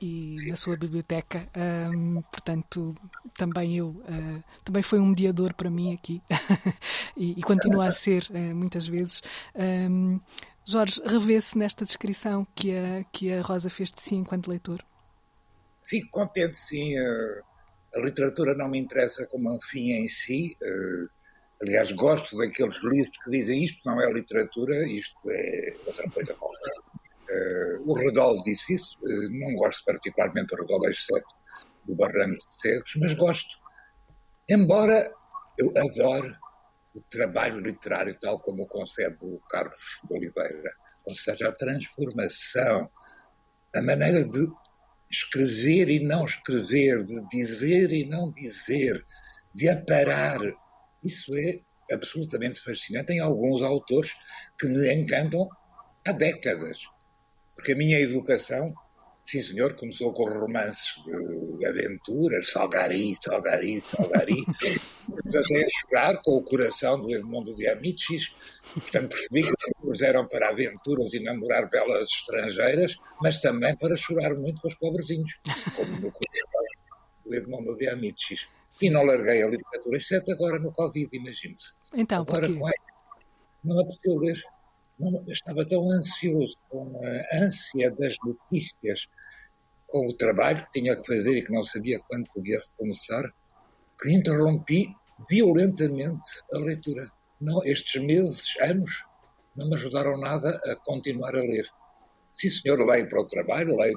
e, na sua biblioteca. Um, portanto, também eu uh, também foi um mediador para mim aqui e, e, continua a ser uh, muitas vezes. Um, Jorge, revê-se nesta descrição que a, que a Rosa fez de si enquanto leitor? Fico contente, sim. Eh, a literatura não me interessa como um fim em si. Eh, aliás, gosto daqueles livros que dizem isto não é literatura, isto é outra coisa qualquer. Eh, o Redol disse isso. Não gosto particularmente do Redol exceto do Barranco de Cegos, mas gosto. Embora eu adore o trabalho literário tal como o concebe o Carlos de Oliveira, ou seja, a transformação, a maneira de escrever e não escrever, de dizer e não dizer, de aparar. Isso é absolutamente fascinante. Tem alguns autores que me encantam há décadas. Porque a minha educação, sim senhor, começou com romances de aventuras, Salgari, Salgari, Salgari. Comecei a chorar com o coração do Edmundo de Amicis, Portanto, percebi que eles eram para aventuras e namorar belas estrangeiras, mas também para chorar muito com os pobrezinhos, como no do Edmundo de Amicis. E não larguei a literatura, exceto agora no Covid, imagine-se. Então, agora, com não apeteceu ler. Não, estava tão ansioso com a ânsia das notícias, com o trabalho que tinha que fazer e que não sabia quando podia recomeçar, que interrompi violentamente a leitura não, estes meses, anos, não me ajudaram nada a continuar a ler. Sim, senhor, leio para o trabalho, leio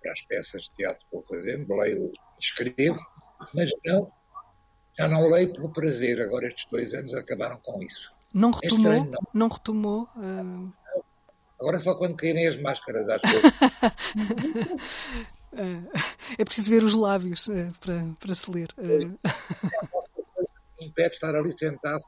para as peças de teatro por exemplo, leio, escrevo, mas não, já não leio pelo prazer. Agora estes dois anos acabaram com isso. Não é retomou? É estranho, não. não. retomou? Uh... Agora só quando caírem as máscaras, acho que. é preciso ver os lábios uh, para, para se ler. Uh... Impede estar ali sentado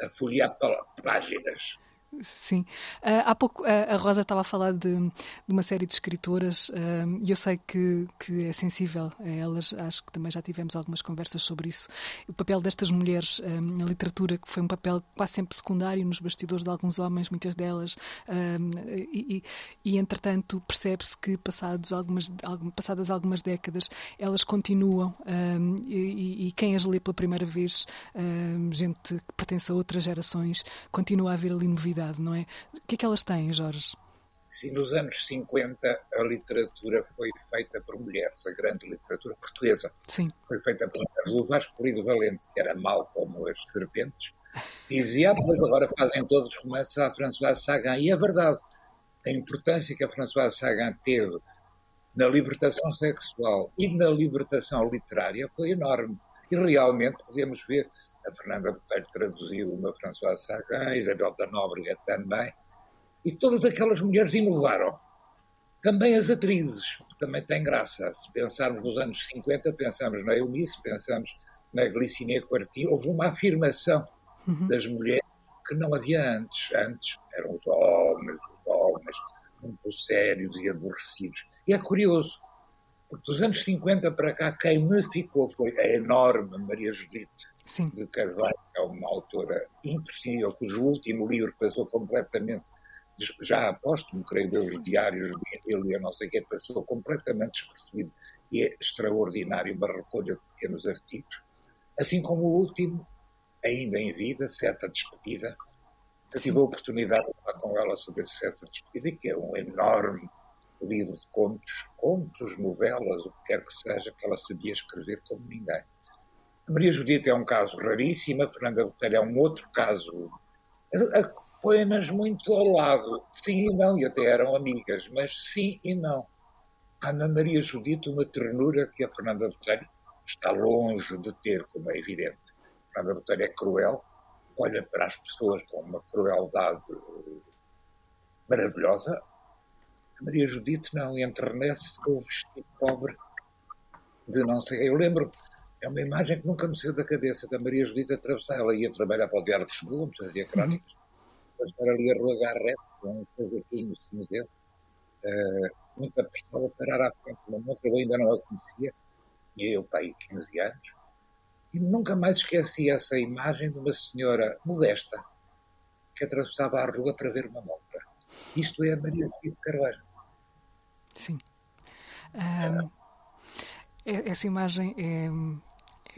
a folhear páginas. Sim. Uh, há pouco uh, a Rosa estava a falar de, de uma série de escritoras uh, e eu sei que, que é sensível a elas, acho que também já tivemos algumas conversas sobre isso. O papel destas mulheres na literatura, que foi um papel quase sempre secundário nos bastidores de alguns homens, muitas delas, e, e, e, entretanto percebe-se que passados algumas, passadas algumas décadas elas continuam e, e, quem as lê pela primeira vez, gente que pertence a outras gerações, continua a haver ali não é? O que é que elas têm, Jorge? Sim, nos anos 50 a literatura foi feita por mulheres, a grande literatura portuguesa. Sim. Foi feita por mulheres. O Vasco Polido Valente, que era mau como as serpentes, dizia, ah, pois agora fazem todos os romances à Françoise Sagan. E é verdade, a importância que a Françoise Sagan teve na libertação sexual e na libertação literária foi enorme. E realmente podemos ver a Fernanda Botelho traduziu uma Françoise Sagan, a Isabel da Nóbrega também, e todas aquelas mulheres inovaram. Também as atrizes, também tem graça. Se pensarmos nos anos 50, pensamos na Eunice, pensamos na Glicine Quarti, houve uma afirmação uhum. das mulheres que não havia antes. Antes eram os homens, os homens, muito sérios e aborrecidos. E é curioso, porque dos anos 50 para cá, quem me ficou foi a enorme Maria Judite Sim. de Carvalho, que é uma autora imprescindível, cujo último livro passou completamente, já apóstolo, creio eu, os diários de Emília, não sei o que, passou completamente despercebido e é extraordinário, uma recolha de pequenos artigos. Assim como o último, ainda em vida, Certa Despedida. Eu tive a oportunidade de falar com ela sobre esse Certa Despedida, que é um enorme livro de contos, contos, novelas, o que quer que seja, que ela sabia escrever como ninguém. Maria Judita é um caso raríssimo, a Fernanda Botelho é um outro caso. Põe-nas muito ao lado. Sim e não, e até eram amigas, mas sim e não. Há na Maria Judita uma ternura que a Fernanda Botelho está longe de ter, como é evidente. A Fernanda Botelho é cruel, olha para as pessoas com uma crueldade maravilhosa. A Maria Judite não, enternece com o vestido pobre de não sei. Eu lembro, é uma imagem que nunca me saiu da cabeça da Maria Judite atravessar. Ela ia trabalhar para o Diário de Lisboa, fazia crónicas, depois para ali a Rua Garrett, com um casaquinho cinzento, uh, muita pressão a parar à frente de uma moça, eu ainda não a conhecia, tinha eu pai 15 anos, e nunca mais esqueci essa imagem de uma senhora modesta que atravessava a rua para ver uma montra. Isto é a Maria Judite Carvalho. Sim. Um, essa imagem é,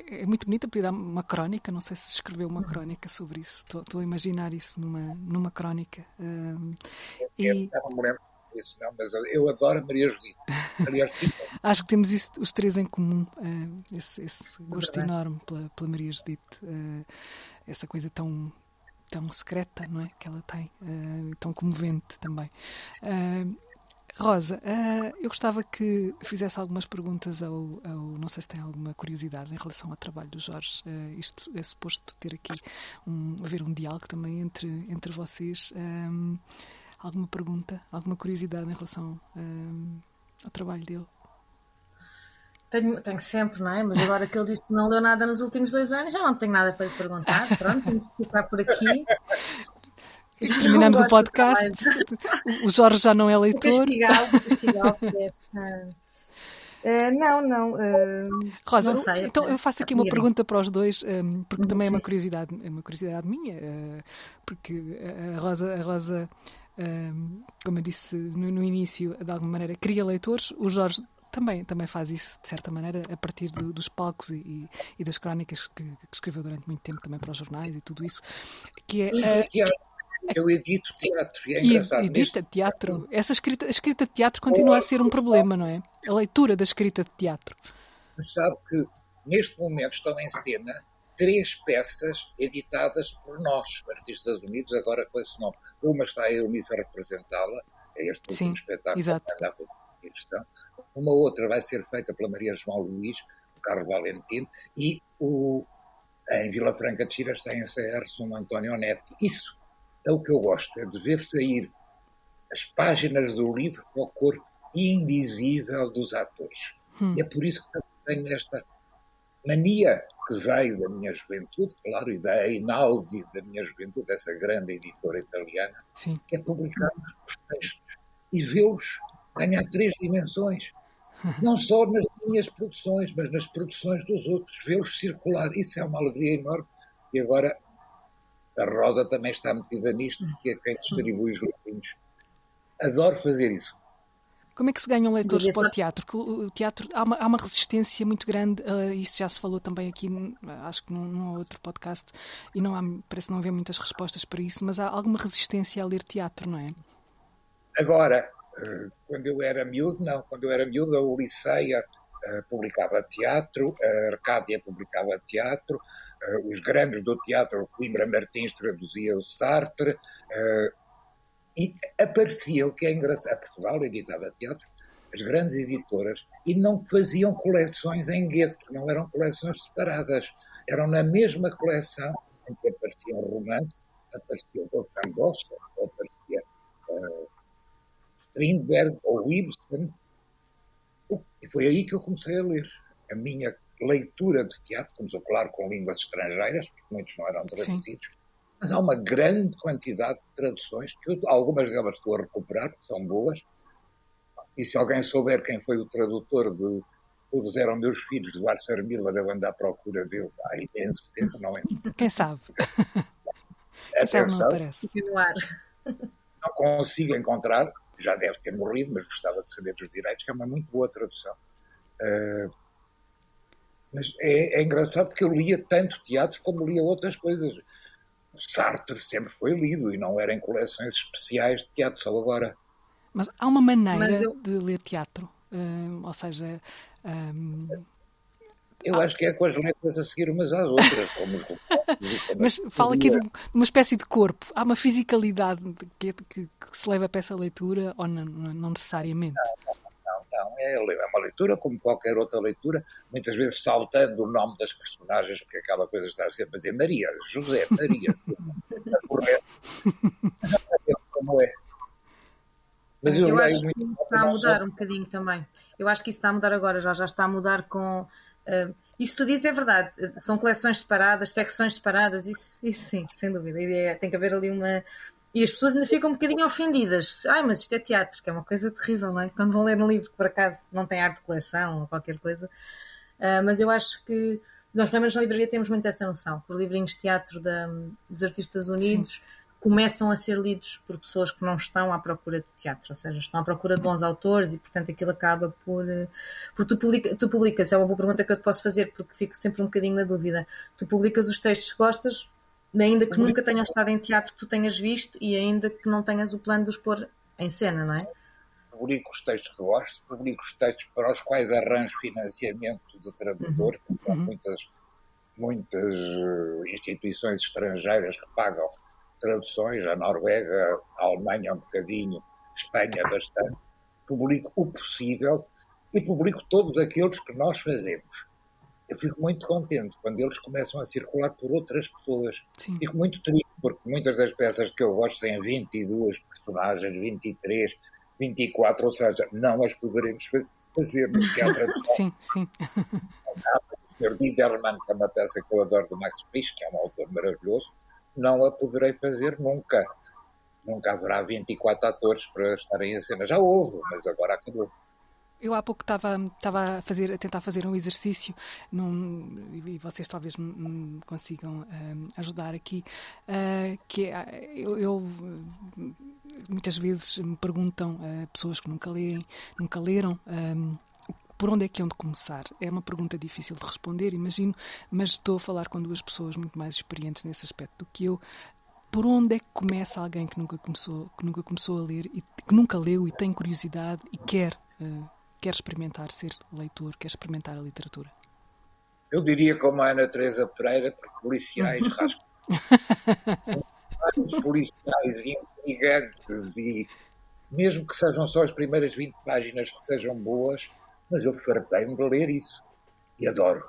é muito bonita, podia dar uma crónica, não sei se escreveu uma crónica sobre isso, estou, estou a imaginar isso numa, numa crónica. Um, e... Eu lembro disso, não, mas eu adoro a Maria Judite. Aliás, Acho que temos isso, os três em comum, uh, esse, esse, gosto enorme pela, pela Maria Judite, uh, essa coisa tão tão secreta, não é, que ela tem, uh, tão comovente também. Rosa, uh, eu gostava que fizesse algumas perguntas ao, ao, Não sei se tem alguma curiosidade em relação ao trabalho do Jorge. Uh, isto é suposto ter aqui um, haver um diálogo também entre, entre vocês. Um, alguma pergunta, alguma curiosidade em relação um, ao trabalho dele? Tenho, tenho sempre, não é? Mas agora que ele disse que não leu nada nos últimos dois anos, já não tenho nada para lhe perguntar. Pronto, temos que ficar por aqui. Terminamos o podcast. O Jorge já não é leitor. Castigá-lo, Uh, não, não. Uh, Rosa, não sei, então eu faço aqui uma pergunta para os dois, um, porque também é uma curiosidade, é uma curiosidade minha, uh, porque a Rosa, a Rosa como eu disse no, no, início, de alguma maneira cria leitores, o Jorge também, também faz isso, de certa maneira, a partir do, dos palcos e, e, das crónicas que, que, escreveu durante muito tempo também para os jornais e tudo isso, que é... Eu edito teatro e é engraçado. Edita teatro. Essa escrita, a escrita de teatro continua a ser um problema, não é? A leitura da escrita de teatro. Sabe que neste momento estão em cena três peças editadas por nós, artistas unidos, agora com esse nome. Uma está a Eunice a representá-la, é este Sim, espetáculo exato. que questão. Uma outra vai ser feita pela Maria João Luís, o Carlos Valentino, e o, em Vila Franca de Xira está a ensaiar-se um António Netti. Isso é o que eu gosto, é de ver sair as páginas do livro com o corpo indizível dos atores. Hum. É por isso que eu tenho esta mania que veio da minha juventude, claro, e da Einaudi da minha juventude, essa grande editora italiana, Sim. é publicar os textos e vê-los ganhar três dimensões. Não só nas minhas produções, mas nas produções dos outros, vê-los circular. Isso é uma alegria enorme. E agora a Rosa também está metida nisto, que é quem distribui os livrinhos. Adoro fazer isso. Como é que se ganham leitores para o teatro? Porque o teatro há uma, há uma resistência muito grande, uh, isso já se falou também aqui, acho que num, num, outro podcast, e não há, parece não haver muitas respostas para isso, mas há alguma resistência a ler teatro, não é? Agora, eh, quando eu era miúdo, não. Quando eu era miúdo, a Ulisseia uh, publicava teatro, a Arcádia publicava teatro, os grandes do teatro, Coimbra Martins traduzia o Sartre, uh, e aparecia, o que é engraçado, a Portugal editava teatro, as grandes editoras, e não faziam coleções em gueto, não eram coleções separadas, eram na mesma coleção em que aparecia o Wolfgang Gosse, aparecia uh, Strindberg ou Ibsen, e foi aí que eu comecei a ler. A minha leitura de teatro, começou, claro, com línguas estrangeiras, porque muitos não eram traduzidos, Sim. mas há uma grande quantidade de traduções, que eu, algumas delas estou a recuperar, que são boas, e se alguém souber quem foi o tradutor de Todos Eram Meus Filhos, do Arthur Miller, eu ando à procura dele há imenso tempo, não é? Quem sabe? Quem sabe não aparece. Não consigo encontrar, já deve ter morrido, mas gostava de saber dos direitos, que é uma muito boa tradução. Uh, mas é, é, engraçado porque eu lia tanto teatro como lia outras coisas. O Sartre sempre foi lido e não era em coleções especiais de teatro, só agora. Mas há uma maneira eu... de ler teatro, uh, ou seja, um, Eu acho que é com as letras a seguir umas às outras. Como os... Mas fala aqui de uma espécie de corpo. Há uma fisicalidade que, que, que se leva para essa leitura ou não, não necessariamente? Não, não, não. É, é uma leitura como qualquer outra leitura, muitas vezes saltando o nome das personagens, porque aquela coisa está sempre a dizer Maria, José, Maria. como é. Mas eu, eu acho que isso está a mudar um bocadinho também. Eu acho que isso está a mudar agora, já, já está a mudar com. Uh, isso tu dizes é verdade, são coleções separadas, secções separadas, isso, isso sim, sem dúvida. É, tem que haver ali uma. E as pessoas ainda ficam um bocadinho ofendidas. Ai, mas isto é teatro, que é uma coisa terrível, não é? Quando vão ler um livro que por acaso não tem arte de coleção ou qualquer coisa. Uh, mas eu acho que nós, pelo menos na livraria, temos muito essa noção. Por livrinhos de teatro da, dos Artistas Unidos. Sim começam a ser lidos por pessoas que não estão à procura de teatro, ou seja, estão à procura de bons autores e, portanto, aquilo acaba por. Eh, por tu, publica, tu publicas, é uma boa pergunta que eu te posso fazer, porque fico sempre um bocadinho na dúvida. Tu publicas os textos que gostas, ainda que nunca tenham estado em teatro que tu tenhas visto e ainda que não tenhas o plano de os pôr em cena, não é? Publico os textos que gosto, publico os textos para os quais arranjo financiamento de tradutor, uhum. porque há uhum. muitas, muitas eh, instituições estrangeiras que pagam traduções, a Noruega, a Alemanha um bocadinho, Espanha bastante. Publico o possível e publico todos aqueles que nós fazemos. Eu fico muito contente quando eles começam a circular por outras pessoas. Sim. Fico muito triste porque muitas das peças que eu gosto têm 22 personagens, 23, 24, ou seja, não as poderemos fazer no teatro. Sim, sim. O Sr. Diderman, que é uma peça que eu adoro do Max Frisch, que é um autor maravilhoso, não a poderei fazer nunca. Nunca haverá 24 atores para estarem em cena. Já houve, mas agora acabou. Eu há pouco estava, estava a, fazer, a tentar fazer um exercício num, e vocês talvez me, consigam uh, ajudar aqui, uh, que é, eu, eu, muitas vezes me perguntam uh, pessoas que nunca leem, nunca leram por onde é que hão de começar? É uma pergunta difícil de responder, imagino, mas estou a falar com duas pessoas muito mais experientes nesse aspecto do que eu. Por onde é que começa alguém que nunca começou, que nunca começou a ler e que nunca leu e tem curiosidade e quer, uh, quer experimentar ser leitor, quer experimentar a literatura? Eu diria como a Ana Teresa Pereira, porque policiais rascam. Vários policiais intrigantes e mesmo que sejam só as primeiras 20 páginas que sejam boas, mas eu fartei-me de ler isso e adoro.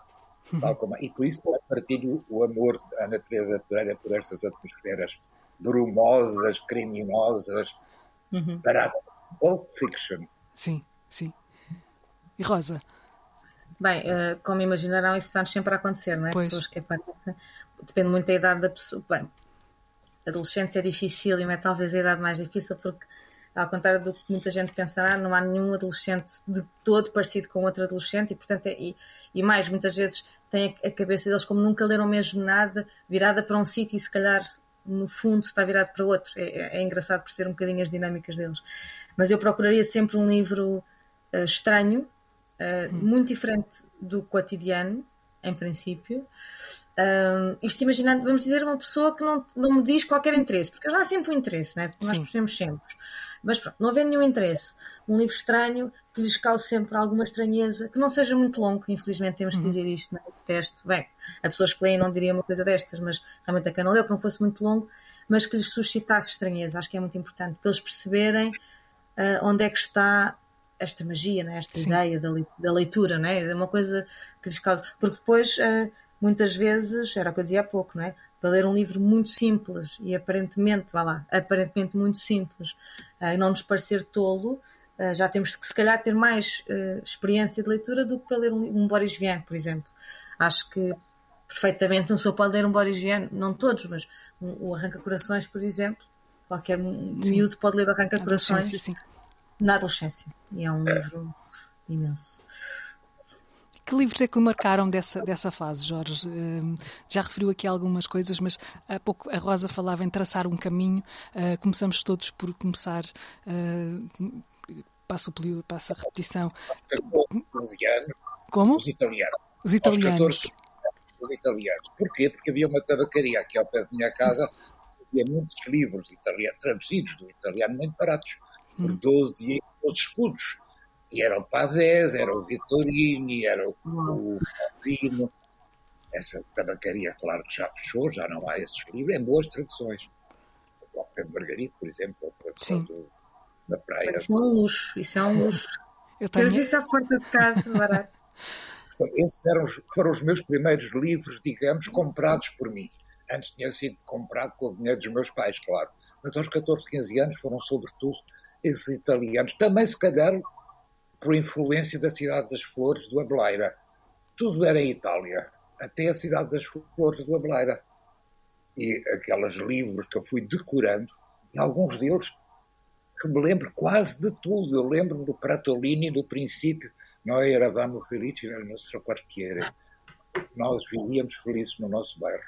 Tal como, e por isso partilho o amor da Ana Teresa Pereira por estas atmosferas brumosas, criminosas, uhum. para a Pulp Fiction. Sim, sim. E Rosa? Bem, uh, como imaginarão, isso está sempre a acontecer, não é? Pois. Pessoas que aparecem. Depende muito da idade da pessoa. Bem, adolescência é difícil e é talvez a idade mais difícil porque ao contrário do que muita gente pensará, não há nenhum adolescente de todo parecido com outro adolescente e, portanto, é, e, e mais, muitas vezes tem a cabeça deles como nunca leram mesmo nada, virada para um sítio e se calhar no fundo está virado para outro. É, é, é engraçado perceber um bocadinho as dinâmicas deles. Mas eu procuraria sempre um livro uh, estranho, uh, muito diferente do cotidiano, em princípio. Uh, isto imaginando, vamos dizer, uma pessoa que não, não me diz qualquer interesse, porque há sempre um interesse, né? nós percebemos sempre. Mas pronto, não havendo nenhum interesse. Um livro estranho que lhes cause sempre alguma estranheza, que não seja muito longo, infelizmente temos que uhum. dizer isto, não é? Detesto. Bem, a pessoas que leem não diria uma coisa destas, mas realmente a quem não leu, que não fosse muito longo, mas que lhes suscitasse estranheza. Acho que é muito importante para eles perceberem uh, onde é que está esta magia, né? esta Sim. ideia da, da leitura, né? é uma coisa que lhes causa. Porque depois, uh, muitas vezes, era o que eu dizia há pouco, não é? para ler um livro muito simples e aparentemente, vá lá, aparentemente muito simples, uh, e não nos parecer tolo, uh, já temos que se calhar ter mais experiência de leitura do que para ler um, um Boris Vian, por exemplo. Acho que perfeitamente não só pode ler um Boris Vian, não todos, mas o Arranca Corações, por exemplo, qualquer sim. miúdo pode ler o Arranca Corações na adolescência. E é um livro imenso. Que livros é que o marcaram dessa, dessa fase, Jorge? Uh, já referiu aqui algumas coisas, mas há pouco a Rosa falava em traçar um caminho. Uh, começamos todos por começar. Uh, passo, passo a repetição. Como? Os italianos. Os italianos. Os italianos. Porquê? Porque havia uma tabacaria aqui ao pé da minha casa, havia muitos livros italianos, traduzidos do italiano, muito baratos, por 12 hum. 12 escudos E era o Pavés, era o Vittorini, era o, o. Essa tabacaria, claro que já fechou, já não há esses livros, em boas traduções. O Pedro Margarito, por exemplo, a tradução do, da praia. Isso é um luxo, isso é um luxo. Eu tenho... isso à porta de casa, barato. Esses eram, foram os meus primeiros livros, digamos, comprados por mim. Antes tinha sido comprado com o dinheiro dos meus pais, claro. Mas aos 14, 15 anos foram, sobretudo, esses italianos. Também, se calhar, por influência da Cidade das Flores do Abeleira. Tudo era Itália, até a Cidade das Flores do Abeleira. E aqueles livros que eu fui decorando, e alguns deles que me lembro quase de tudo. Eu lembro do Pratolini, do princípio, nós eravamo felici nel nostro quartiere. Nós vivíamos felizes no nosso bairro.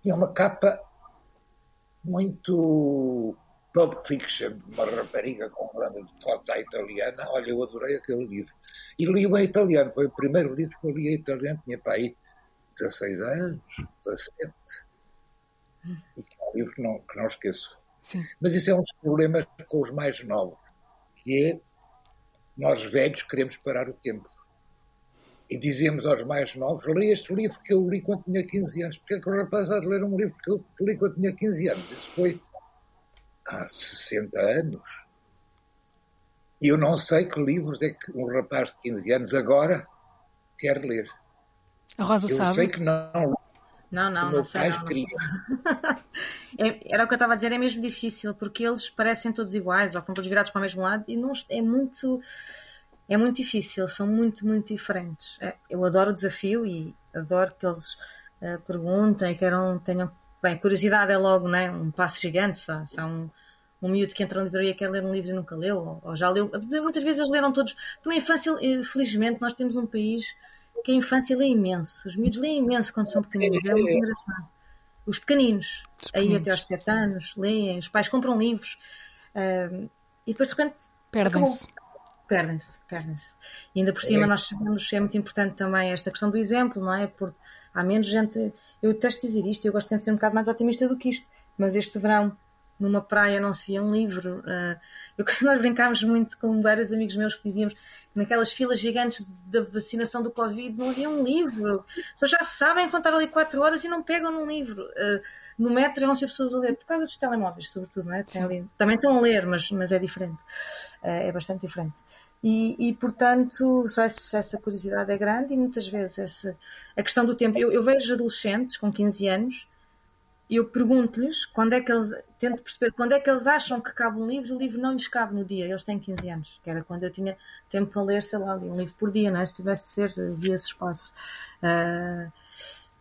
Tinha uma capa muito Pulp Fiction, uma rapariga com um grande de italiana. Olha, eu adorei aquele livro. E li-o em italiano. Foi o primeiro livro que eu li em italiano. Tinha para aí 16 anos, 17. E que é um livro que não, que não esqueço. Sim. Mas isso é um dos problemas com os mais novos, que é nós velhos queremos parar o tempo. E dizemos aos mais novos, leia este livro que eu li quando tinha 15 anos. Porque é que o rapaz há de ler um livro que eu li quando tinha 15 anos? Isso foi há 60 anos. E eu não sei que livros é que um rapaz de 15 anos agora quer ler. A Rosa eu sabe. Eu sei que não. Não, não, não sei. Não, não é, era o que eu estava a dizer, é mesmo difícil, porque eles parecem todos iguais, ou estão todos virados para o mesmo lado, e não, é muito. É muito difícil, são muito, muito diferentes. É, eu adoro o desafio e adoro que eles uh, perguntem, queiram, tenham. Bem, curiosidade é logo né, um passo gigante, só, só um, um miúdo que entra na livraria quer ler um livro e nunca leu, ou, ou já leu. Muitas vezes eles leram todos. Na infância, eh, felizmente, nós temos um país que a infância lê imenso. Os miúdos leem imenso quando são pequeninos. É muito engraçado. Os pequeninos, Os pequeninos. aí até aos 7 anos, leem, os pais compram livros uh, e depois de repente. Perdem-se. Perdem-se, perdem-se. E ainda por cima, é. nós sabemos é muito importante também esta questão do exemplo, não é? Porque há menos gente. Eu detesto dizer isto, eu gosto sempre de ser um bocado mais otimista do que isto, mas este verão numa praia não se via um livro. Uh, eu, nós brincámos muito com vários amigos meus que dizíamos que naquelas filas gigantes da vacinação do Covid não havia um livro. As pessoas já sabem contar ali quatro horas e não pegam num livro. Uh, no metro vão ser pessoas a ler, por causa dos telemóveis, sobretudo, não é? Também estão a ler, mas, mas é diferente. Uh, é bastante diferente. E, e, portanto, só essa, essa, curiosidade é grande e muitas vezes essa, a questão do tempo. Eu, eu vejo adolescentes com 15 anos eu pergunto-lhes quando é que eles tento perceber quando é que eles acham que cabe um livro, o livro não lhes cabe no dia, eles têm 15 anos, que era quando eu tinha tempo para ler, sei lá, um livro por dia, não é? se tivesse de ser, havia esse espaço. Uh,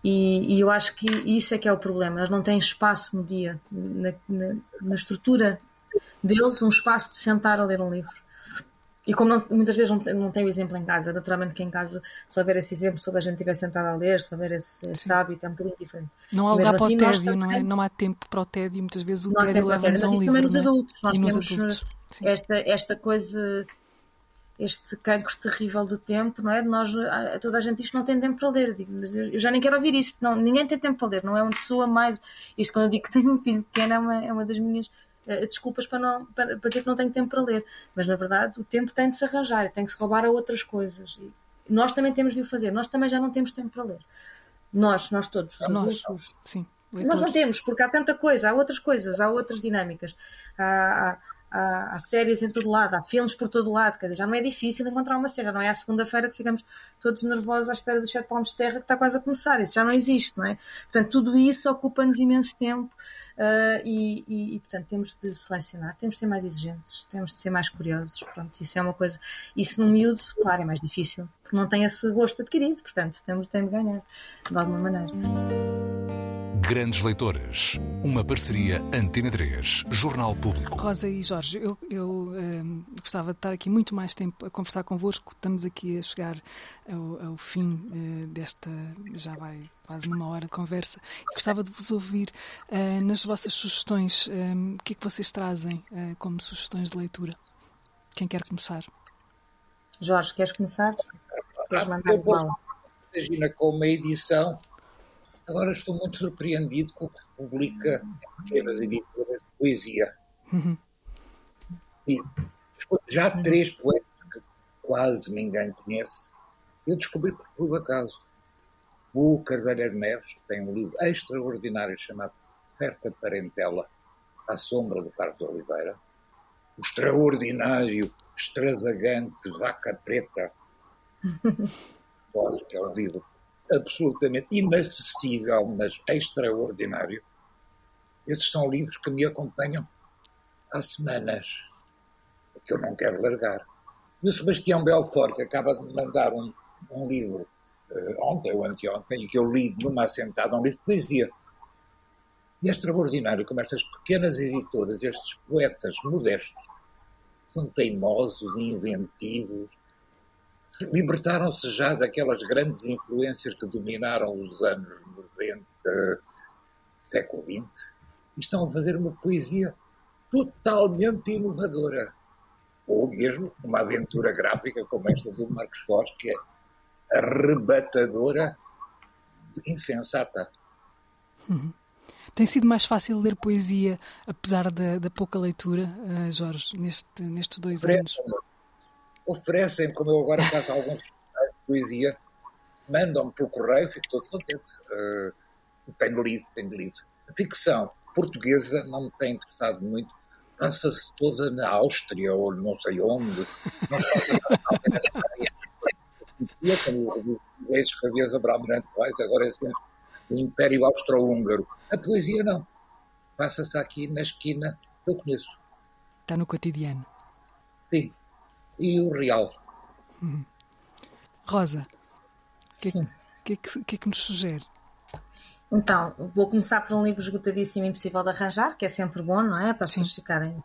e, e, eu acho que isso é que é o problema, eles não têm espaço no dia, na, na, na estrutura deles, um espaço de sentar a ler um livro. E como não, muitas vezes não, não tenho exemplo em casa, naturalmente que em casa, se houver esse exemplo, se a gente estiver sentado a ler, se houver esse, esse hábito, é um bocadinho diferente. Não há lugar para assim, o tédio, também, não, é? não há tempo para o tédio, muitas vezes o tédio leva-nos a um livro. também nos é? adultos, nós e temos adultos. Esta, esta coisa, este cancro terrível do tempo, não é? Nós, toda a gente diz que não tem tempo para ler, eu digo, mas eu, já nem quero ouvir isso, não, ninguém tem tempo para ler, não é uma pessoa mais. Isto quando eu digo que tenho um filho pequeno é uma, é uma das minhas uh, desculpas para, não, para, para, dizer que não tenho tempo para ler. Mas, na verdade, o tempo tem de se arranjar, tem de se roubar a outras coisas. E nós também temos de o fazer. Nós também já não temos tempo para ler. Nós, nós todos. Nós, sim. Nós não temos, porque há tanta coisa, há outras coisas, há outras dinâmicas. Há, há, há, há, séries em todo lado, há filmes por todo lado, quer dizer, já não é difícil encontrar uma série, já não é à segunda-feira que ficamos todos nervosos à espera dos sete palmos de terra que está quase a começar, isso já não existe, não é? Portanto, tudo isso ocupa-nos imenso tempo Uh, e, e, e, portanto, temos de selecionar, temos de ser mais exigentes, temos de ser mais curiosos. Pronto, isso é uma coisa. Isso no miúdo, claro, é mais difícil, porque não tem esse gosto adquirido, portanto, temos, temos de ganhar, de alguma maneira. Grandes Leitoras, uma parceria Antena 3, Jornal Público. Rosa e Jorge, eu, eu um, gostava de estar aqui muito mais tempo a conversar convosco. Estamos aqui a chegar ao, ao fim uh, desta, já vai quase numa hora de conversa. E gostava de vos ouvir uh, nas vossas sugestões. Um, o que é que vocês trazem uh, como sugestões de leitura? Quem quer começar? Jorge, queres começar? Queres mandar eu posso, Imagina com uma edição Agora estou muito surpreendido com o que publica pequenas editoras de poesia. Uhum. E já três poetas quase ninguém conhece, eu descobri por acaso. O Carvalheiro Neves tem um livro extraordinário chamado Certa Parentela, à sombra do Carlos Oliveira. O extraordinário, extravagante Vaca Preta, que é um livro absolutamente inacessível, mas extraordinário. Esses são livros que me acompanham há semanas, que eu não quero largar. E o Sebastião Belfort, que acaba de mandar um, um livro uh, ontem ou anteontem, e que eu li numa assentada, um livro de poesia. E é extraordinário como estas pequenas editoras, estes poetas modestos, são teimosos, inventivos, libertaram-se já daquelas grandes influências que dominaram os anos 90, século XX, e estão a fazer uma poesia totalmente inovadora. Ou mesmo uma aventura gráfica como esta do Marcos Foz, que é arrebatadora, insensata. Uhum. Tem sido mais fácil ler poesia, apesar da, da pouca leitura, uh, Jorge, neste, nestes dois anos? Oferecem, como eu agora faço alguns poesia, mandam-me pelo correio, fico todo contente. Uh, tenho lido, tenho lido. A ficção portuguesa não me tem interessado muito. Passa-se toda na Áustria ou não sei onde. Não passa como o ex-Javier Abraham Weiss, agora é sempre o Império Austro-Húngaro. A poesia não. Passa-se aqui na esquina, eu conheço. Está no cotidiano. Sim. E o real. Hum. Rosa, o que, é que, que, que, é que nos sugere? Então, vou começar por um livro esgotadíssimo e impossível de arranjar, que é sempre bom, não é? Para as pessoas ficarem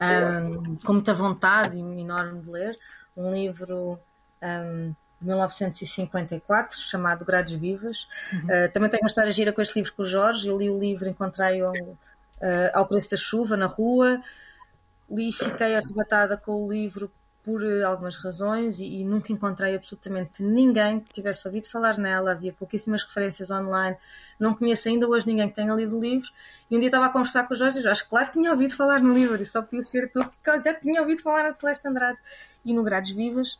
um, com muita vontade e enorme de ler. Um livro um, de 1954, chamado Grades Vivas. Uhum. Uh, também tenho uma história gira com este livro com o Jorge. Eu li o livro, encontrei-o uh, ao preço da chuva na rua. Li e fiquei arrebatada com o livro por uh, algumas razões e, e, nunca encontrei absolutamente ninguém que tivesse ouvido falar nela. Havia pouquíssimas referências online. Não conheço ainda hoje ninguém que tenha lido o livro. E um dia estava a conversar com o Jorge e Jorge, claro que tinha ouvido falar no livro e só podia ser tudo porque já tinha ouvido falar na Celeste Andrade e no Grades Vivas.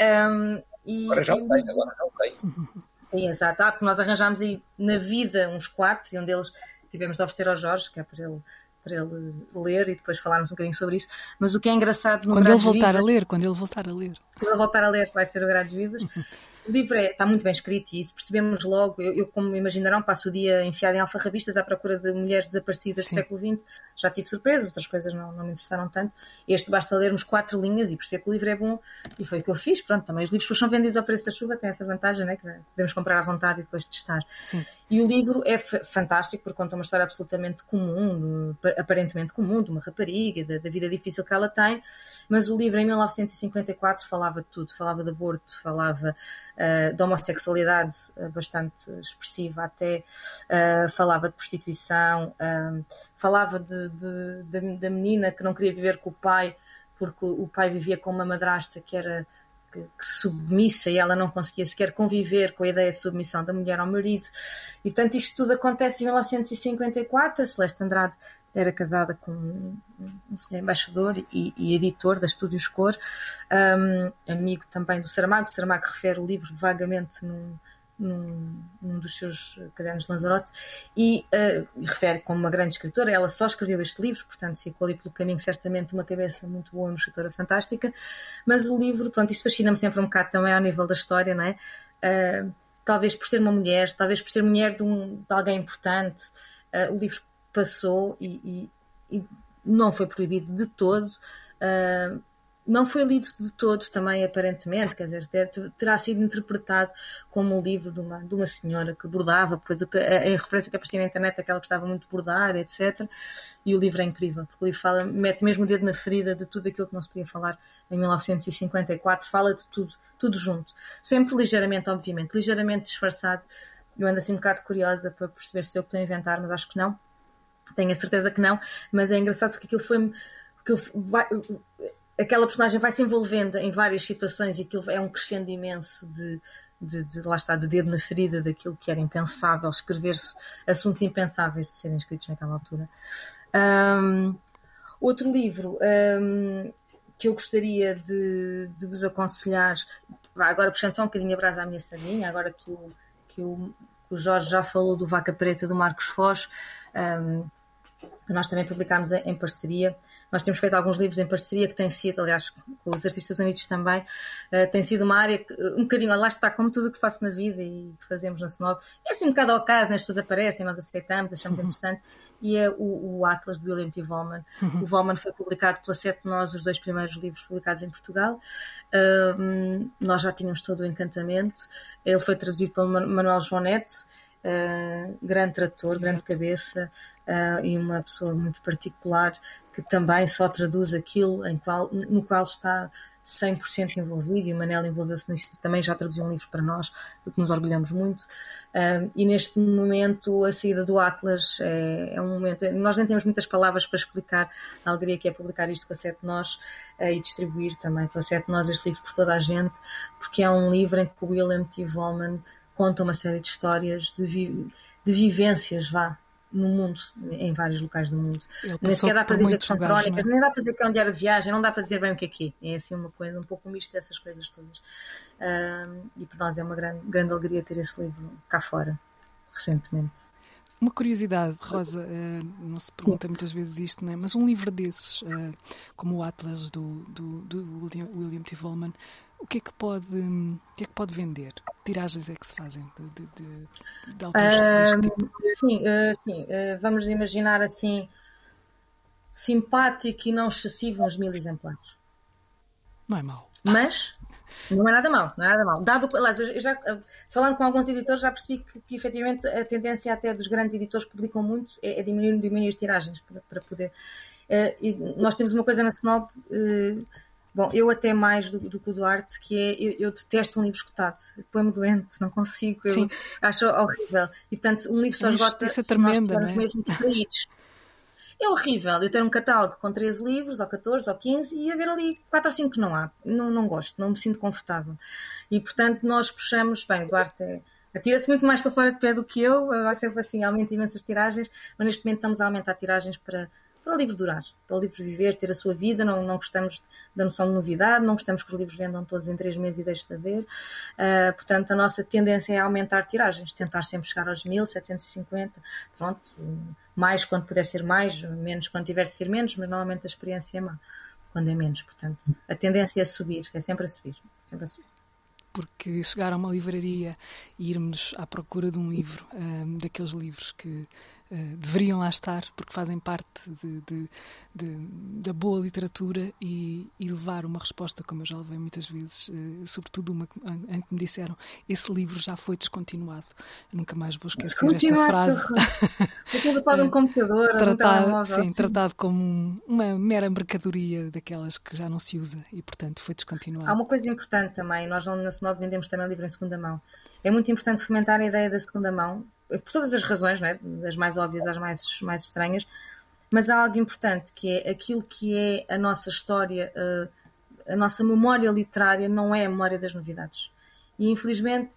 Um, e, agora já o tenho, agora já o tenho. Sim, exato. Ah, porque nós arranjámos aí na vida uns quatro e um deles tivemos de oferecer ao Jorge, que é para ele para ele ler e depois falarmos um bocadinho sobre isso. Mas o que é engraçado no Quando ele voltar Vivas, a ler, quando ele voltar a ler. Quando ele voltar a ler, vai ser o Grades Vivas. O livro é, está muito bem escrito e isso percebemos logo. Eu, eu, como imaginarão, passo o dia enfiado em alfarrabistas à procura de mulheres desaparecidas Sim. do século XX. Já tive surpresas, outras coisas não, não me interessaram tanto. Este basta lermos quatro linhas e perceber que o livro é bom e foi o que eu fiz. Pronto, também os livros que são vendidos ao preço da chuva têm essa vantagem, né? que podemos comprar à vontade e depois testar. Sim. E o livro é fantástico porque conta uma história absolutamente comum, aparentemente comum, de uma rapariga, da, da vida difícil que ela tem, mas o livro em 1954 falava de tudo, falava de aborto, falava uh, de homossexualidade uh, bastante expressiva até, uh, falava de prostituição, falava de, de, de, da menina que não queria viver com o pai porque o pai vivia com uma madrasta que era que, que, submissa e ela não conseguia sequer conviver com a ideia de submissão da mulher ao marido. E portanto isto tudo acontece em 1954. A Celeste Andrade era casada com um, embaixador e, e, editor da Estúdios Cor, um, amigo também do Saramago. O Saramago refere o livro vagamente num, num, num dos seus cadernos de Lanzarote e uh, refere como uma grande escritora. Ela só escreveu este livro, portanto ficou ali pelo caminho certamente uma cabeça muito boa, uma escritora fantástica. Mas o livro, pronto, isto fascina-me sempre um bocado também ao nível da história, não é? Uh, talvez por ser uma mulher, talvez por ser mulher de, um, de alguém importante, uh, o livro passou e, e, e, não foi proibido de todo. Não foi lido de todos também, aparentemente, quer dizer, terá sido interpretado como um livro de uma, de uma senhora que bordava, depois a, a, referência que aparecia na internet, aquela que estava muito bordar, etc. E o livro é incrível, porque o livro fala, mete mesmo o dedo na ferida de tudo aquilo que não se podia falar em 1954, fala de tudo, tudo junto. Sempre ligeiramente, obviamente, ligeiramente disfarçado. Eu ando assim um bocado curiosa para perceber se eu estou a inventar, mas acho que não. Tenho a certeza que não, mas é engraçado porque aquilo foi. Aquilo vai, aquela personagem vai se envolvendo em várias situações e aquilo é um crescendo imenso de, de, de, lá está, de dedo na ferida daquilo que era impensável, escrever-se assuntos impensáveis de serem escritos naquela altura. Um, outro livro um, que eu gostaria de, de vos aconselhar, agora puxando só um bocadinho a brasa à minha sardinha, agora que o, que o, o Jorge já falou do Vaca Preta do Marcos Foz, um, que nós também publicámos em, em parceria. Nós temos feito alguns livros em parceria que têm sido, aliás, com os Artistas Unidos também, uh, tem sido uma área que, um bocadinho, lá está, como tudo o que faço na vida e que fazemos na Snob, é assim um bocado ao caso, né? as pessoas aparecem, nós aceitamos, achamos uhum. interessante, e é o, o, Atlas de William T. Volman. Uhum. O Volman foi publicado pela Sete Nós, os dois primeiros livros publicados em Portugal. Um, nós já tínhamos todo o encantamento. Ele foi traduzido pelo Manuel Joanete, uh, grande trator, grande cabeça uh, e uma pessoa muito particular que também só traduz aquilo em qual, no qual está 100% envolvido e o Manel envolveu-se nisto, também já traduziu um livro para nós, do que nos orgulhamos muito. Um, e neste momento, a saída do Atlas é, é, um momento. Nós nem temos muitas palavras para explicar a alegria que é publicar isto com a Sete Nós uh, e distribuir também com a Sete Nós este livro por toda a gente, porque é um livro em que o William T. Volman conta uma série de histórias, de, vi de vivências, vá, no mundo, em vários locais do mundo. Nem sequer dá para dizer que são lugares, crónicas, é? nem dá para dizer que é um diário de viagem, não dá para dizer bem o que é que é. É assim uma coisa, um pouco um misto dessas coisas todas. E para nós é uma grande, grande alegria ter esse livro cá fora, recentemente. Uma curiosidade, Rosa, uh, não se pergunta muitas vezes isto, não é? mas um livro desses, uh, como o Atlas do, do, do William, William T. Volman, o que é que pode, o que é que pode vender? Que tiragens é que se fazem de, de, de, de autores uh, deste tipo? Sim, uh, sim. Uh, vamos imaginar assim simpático e não excessivo uns mil exemplares. Não é mau. Mas não é nada mau, não é nada mau. Dado, aliás, eu já, falando com alguns editores, já percebi que, que efetivamente a tendência até dos grandes editores que publicam muito é, é diminuir, diminuir tiragens para, para poder. Uh, nós temos uma coisa na Snob uh, Bom, eu até mais do, do que o Duarte, que é eu, eu detesto um livro escutado, põe-me doente, não consigo, eu Sim. acho horrível. E portanto, um livro só esgota é tremenda, nós não é? mesmo distraídos. É horrível eu ter um catálogo com 13 livros, ou 14, ou 15, e haver ali 4 ou 5 que não há. Não, não gosto, não me sinto confortável. E portanto, nós puxamos, bem, o Duarte é, atira-se muito mais para fora de pé do que eu, vai sempre assim, aumenta imensas tiragens, mas neste momento estamos a aumentar tiragens para para o livro durar, para o livro viver, ter a sua vida. Não, não gostamos da noção de novidade, não gostamos que os livros vendam todos em três meses e deixe de haver. Uh, portanto, a nossa tendência é aumentar tiragens, tentar sempre chegar aos 1750, pronto, mais quando puder ser mais, menos quando tiver de ser menos, mas normalmente a experiência é má quando é menos. Portanto, a tendência é subir, é sempre a subir, sempre a subir porque chegar a uma livraria e irmos à procura de um livro, um, ah, daqueles livros que uh, deveriam lá estar, porque fazem parte de, de, de, da boa literatura e, e, levar uma resposta, como eu já levei muitas vezes, uh, sobretudo uma em que me disseram: esse livro já foi descontinuado. Nunca mais vou esquecer esta frase. para um computador, tratado, sim, tratado como uma mera mercadoria daquelas que já não se usa e, portanto, foi descontinuado. Há uma coisa importante também: nós na Senov vendemos também livro em segunda mão. É muito importante fomentar a ideia da segunda mão, por todas as razões, é? das mais óbvias às mais, mais estranhas, mas há algo importante que é aquilo que é a nossa história, a, a nossa memória literária não é a memória das novidades. E infelizmente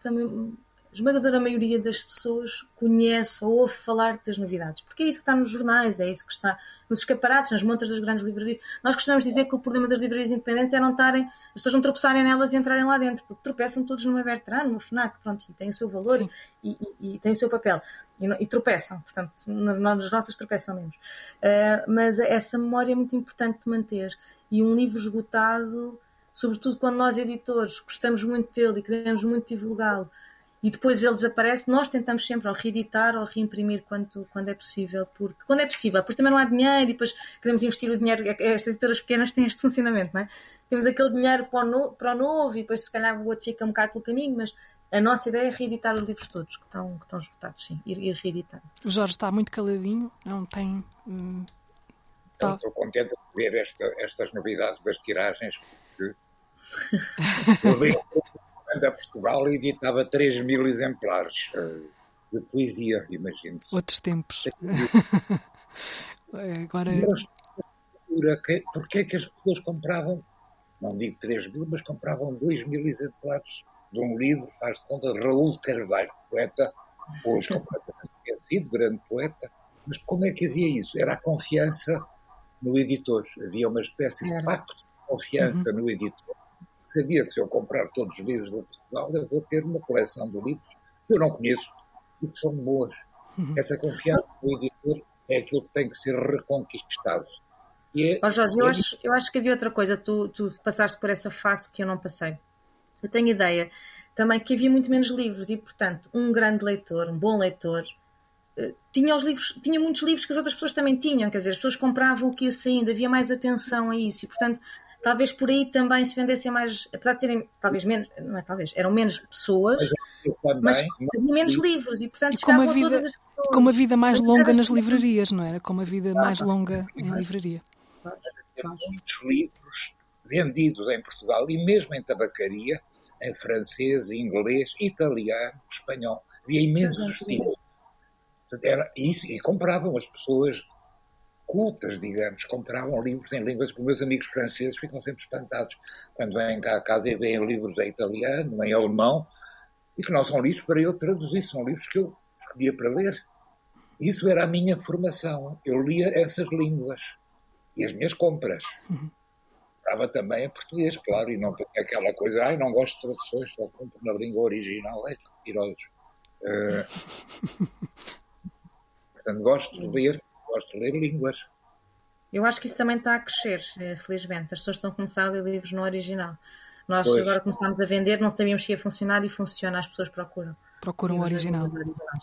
esmagadora maioria das pessoas conhece ou ouve falar das novidades, porque é isso que está nos jornais, é isso que está nos escaparates, nas montas das grandes livrarias. Nós costumamos dizer que o problema das livrarias independentes é não estarem, as pessoas não tropeçarem nelas e entrarem lá dentro, porque tropeçam todos numa Bertrand, numa FNAC, pronto, e tem o seu valor e, e, e, tem o seu papel. E, e tropeçam, portanto, nas nossas tropeçam menos. Uh, mas essa memória é muito importante de manter. E um livro esgotado, sobretudo quando nós editores gostamos muito dele e queremos muito divulgá-lo, e depois ele desaparece, nós tentamos sempre ou reeditar ou reimprimir quando, quando é possível, porque quando é possível, depois também não há dinheiro e depois queremos investir o dinheiro, estas editoras pequenas têm este funcionamento, não é? Temos aquele dinheiro para o, no, para o novo e depois se calhar o outro fica um bocado pelo caminho, mas a nossa ideia é reeditar os livros todos que estão, que estão esgotados, sim, ir, ir reeditando. O Jorge está muito caladinho, não tem. Hum, tá. Estou contente de ver esta, estas novidades das tiragens, porque a Portugal editava 3 mil exemplares eh, de poesia, imagine-se. Outros tempos. Agora... Porquê é que as pessoas compravam, não digo 3 mil, mas compravam 2 mil exemplares de um livro, faz de conta, de Raul de Carvalho, poeta, hoje completamente esquecido, grande poeta, mas como é que havia isso? Era a confiança no editor, havia uma espécie de pacto de confiança uhum. no editor. Sabia que se eu comprar todos os livros de Portugal, eu vou ter uma coleção de livros que eu não conheço e que são boas. Uhum. Essa confiança no editor é aquilo que tem que ser reconquistado. E é, oh Jorge, eu, é... acho, eu acho que havia outra coisa. Tu, tu passaste por essa fase que eu não passei. Eu tenho ideia também que havia muito menos livros e, portanto, um grande leitor, um bom leitor, eh, tinha, os livros, tinha muitos livros que as outras pessoas também tinham, quer dizer, as pessoas compravam o que ia saindo, havia mais atenção a isso e, portanto, talvez por aí também se vendessem mais, apesar de serem talvez menos, não é talvez, eram menos pessoas, mas, mas havia menos livros e, portanto, e como a vida, todas as pessoas. Com uma vida mais longa nas livrarias, não era? Com uma vida mais longa em livraria. Muitos livros vendidos em Portugal e mesmo em tabacaria, em francês, inglês, italiano, espanhol. Havia imensos tipos. Era isso, e compravam as pessoas cultas, digamos, compravam livros em línguas que meus amigos franceses ficam sempre espantados quando vêm cá a casa e veem livros em italiano, em alemão, e que não são livros para eu traduzir, são livros que eu escolhia para ler. Isso era a minha formação. Eu lia essas línguas e as minhas compras. Uhum comprava também em português, claro, e não tinha aquela coisa, ai, não gosto de traduções, só compro na língua original, é mentirosos. Uh, portanto, gosto de ler, gosto de ler línguas. Eu acho que isso também está a crescer, eh, felizmente. As pessoas estão a começar a ler livros no original. Nós pois. agora começámos a vender, não sabíamos se ia funcionar e funciona, as pessoas procuram. Procuram o original.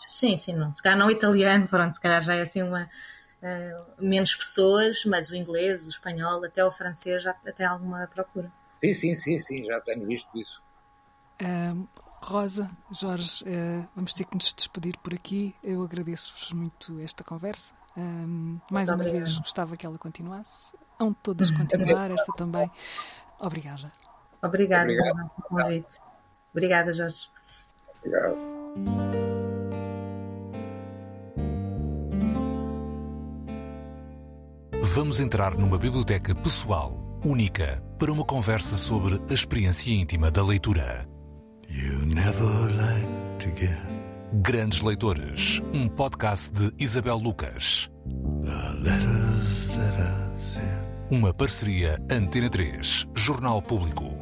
Sim, sim, não. Se calhar não italiano, pronto, se calhar já é assim uma, uh, menos pessoas, mas o inglês, o espanhol, até o francês já tem alguma procura. Sim, sim, sim, sim, já tenho visto isso. Uh, Rosa, Jorge, uh, vamos ter que nos despedir por aqui. Eu agradeço-vos muito esta conversa. Mais uma obrigada. vez gostava que ela continuasse. Hão todas continuar, esta também. Obrigada. Obrigada, Obrigado. pelo convite. Obrigada, Jorge. Obrigado. Vamos entrar numa biblioteca pessoal, única, para uma conversa sobre a experiência íntima da leitura. Grandes Leitores, um podcast de Isabel Lucas. Uma parceria Antena 3, Jornal Público.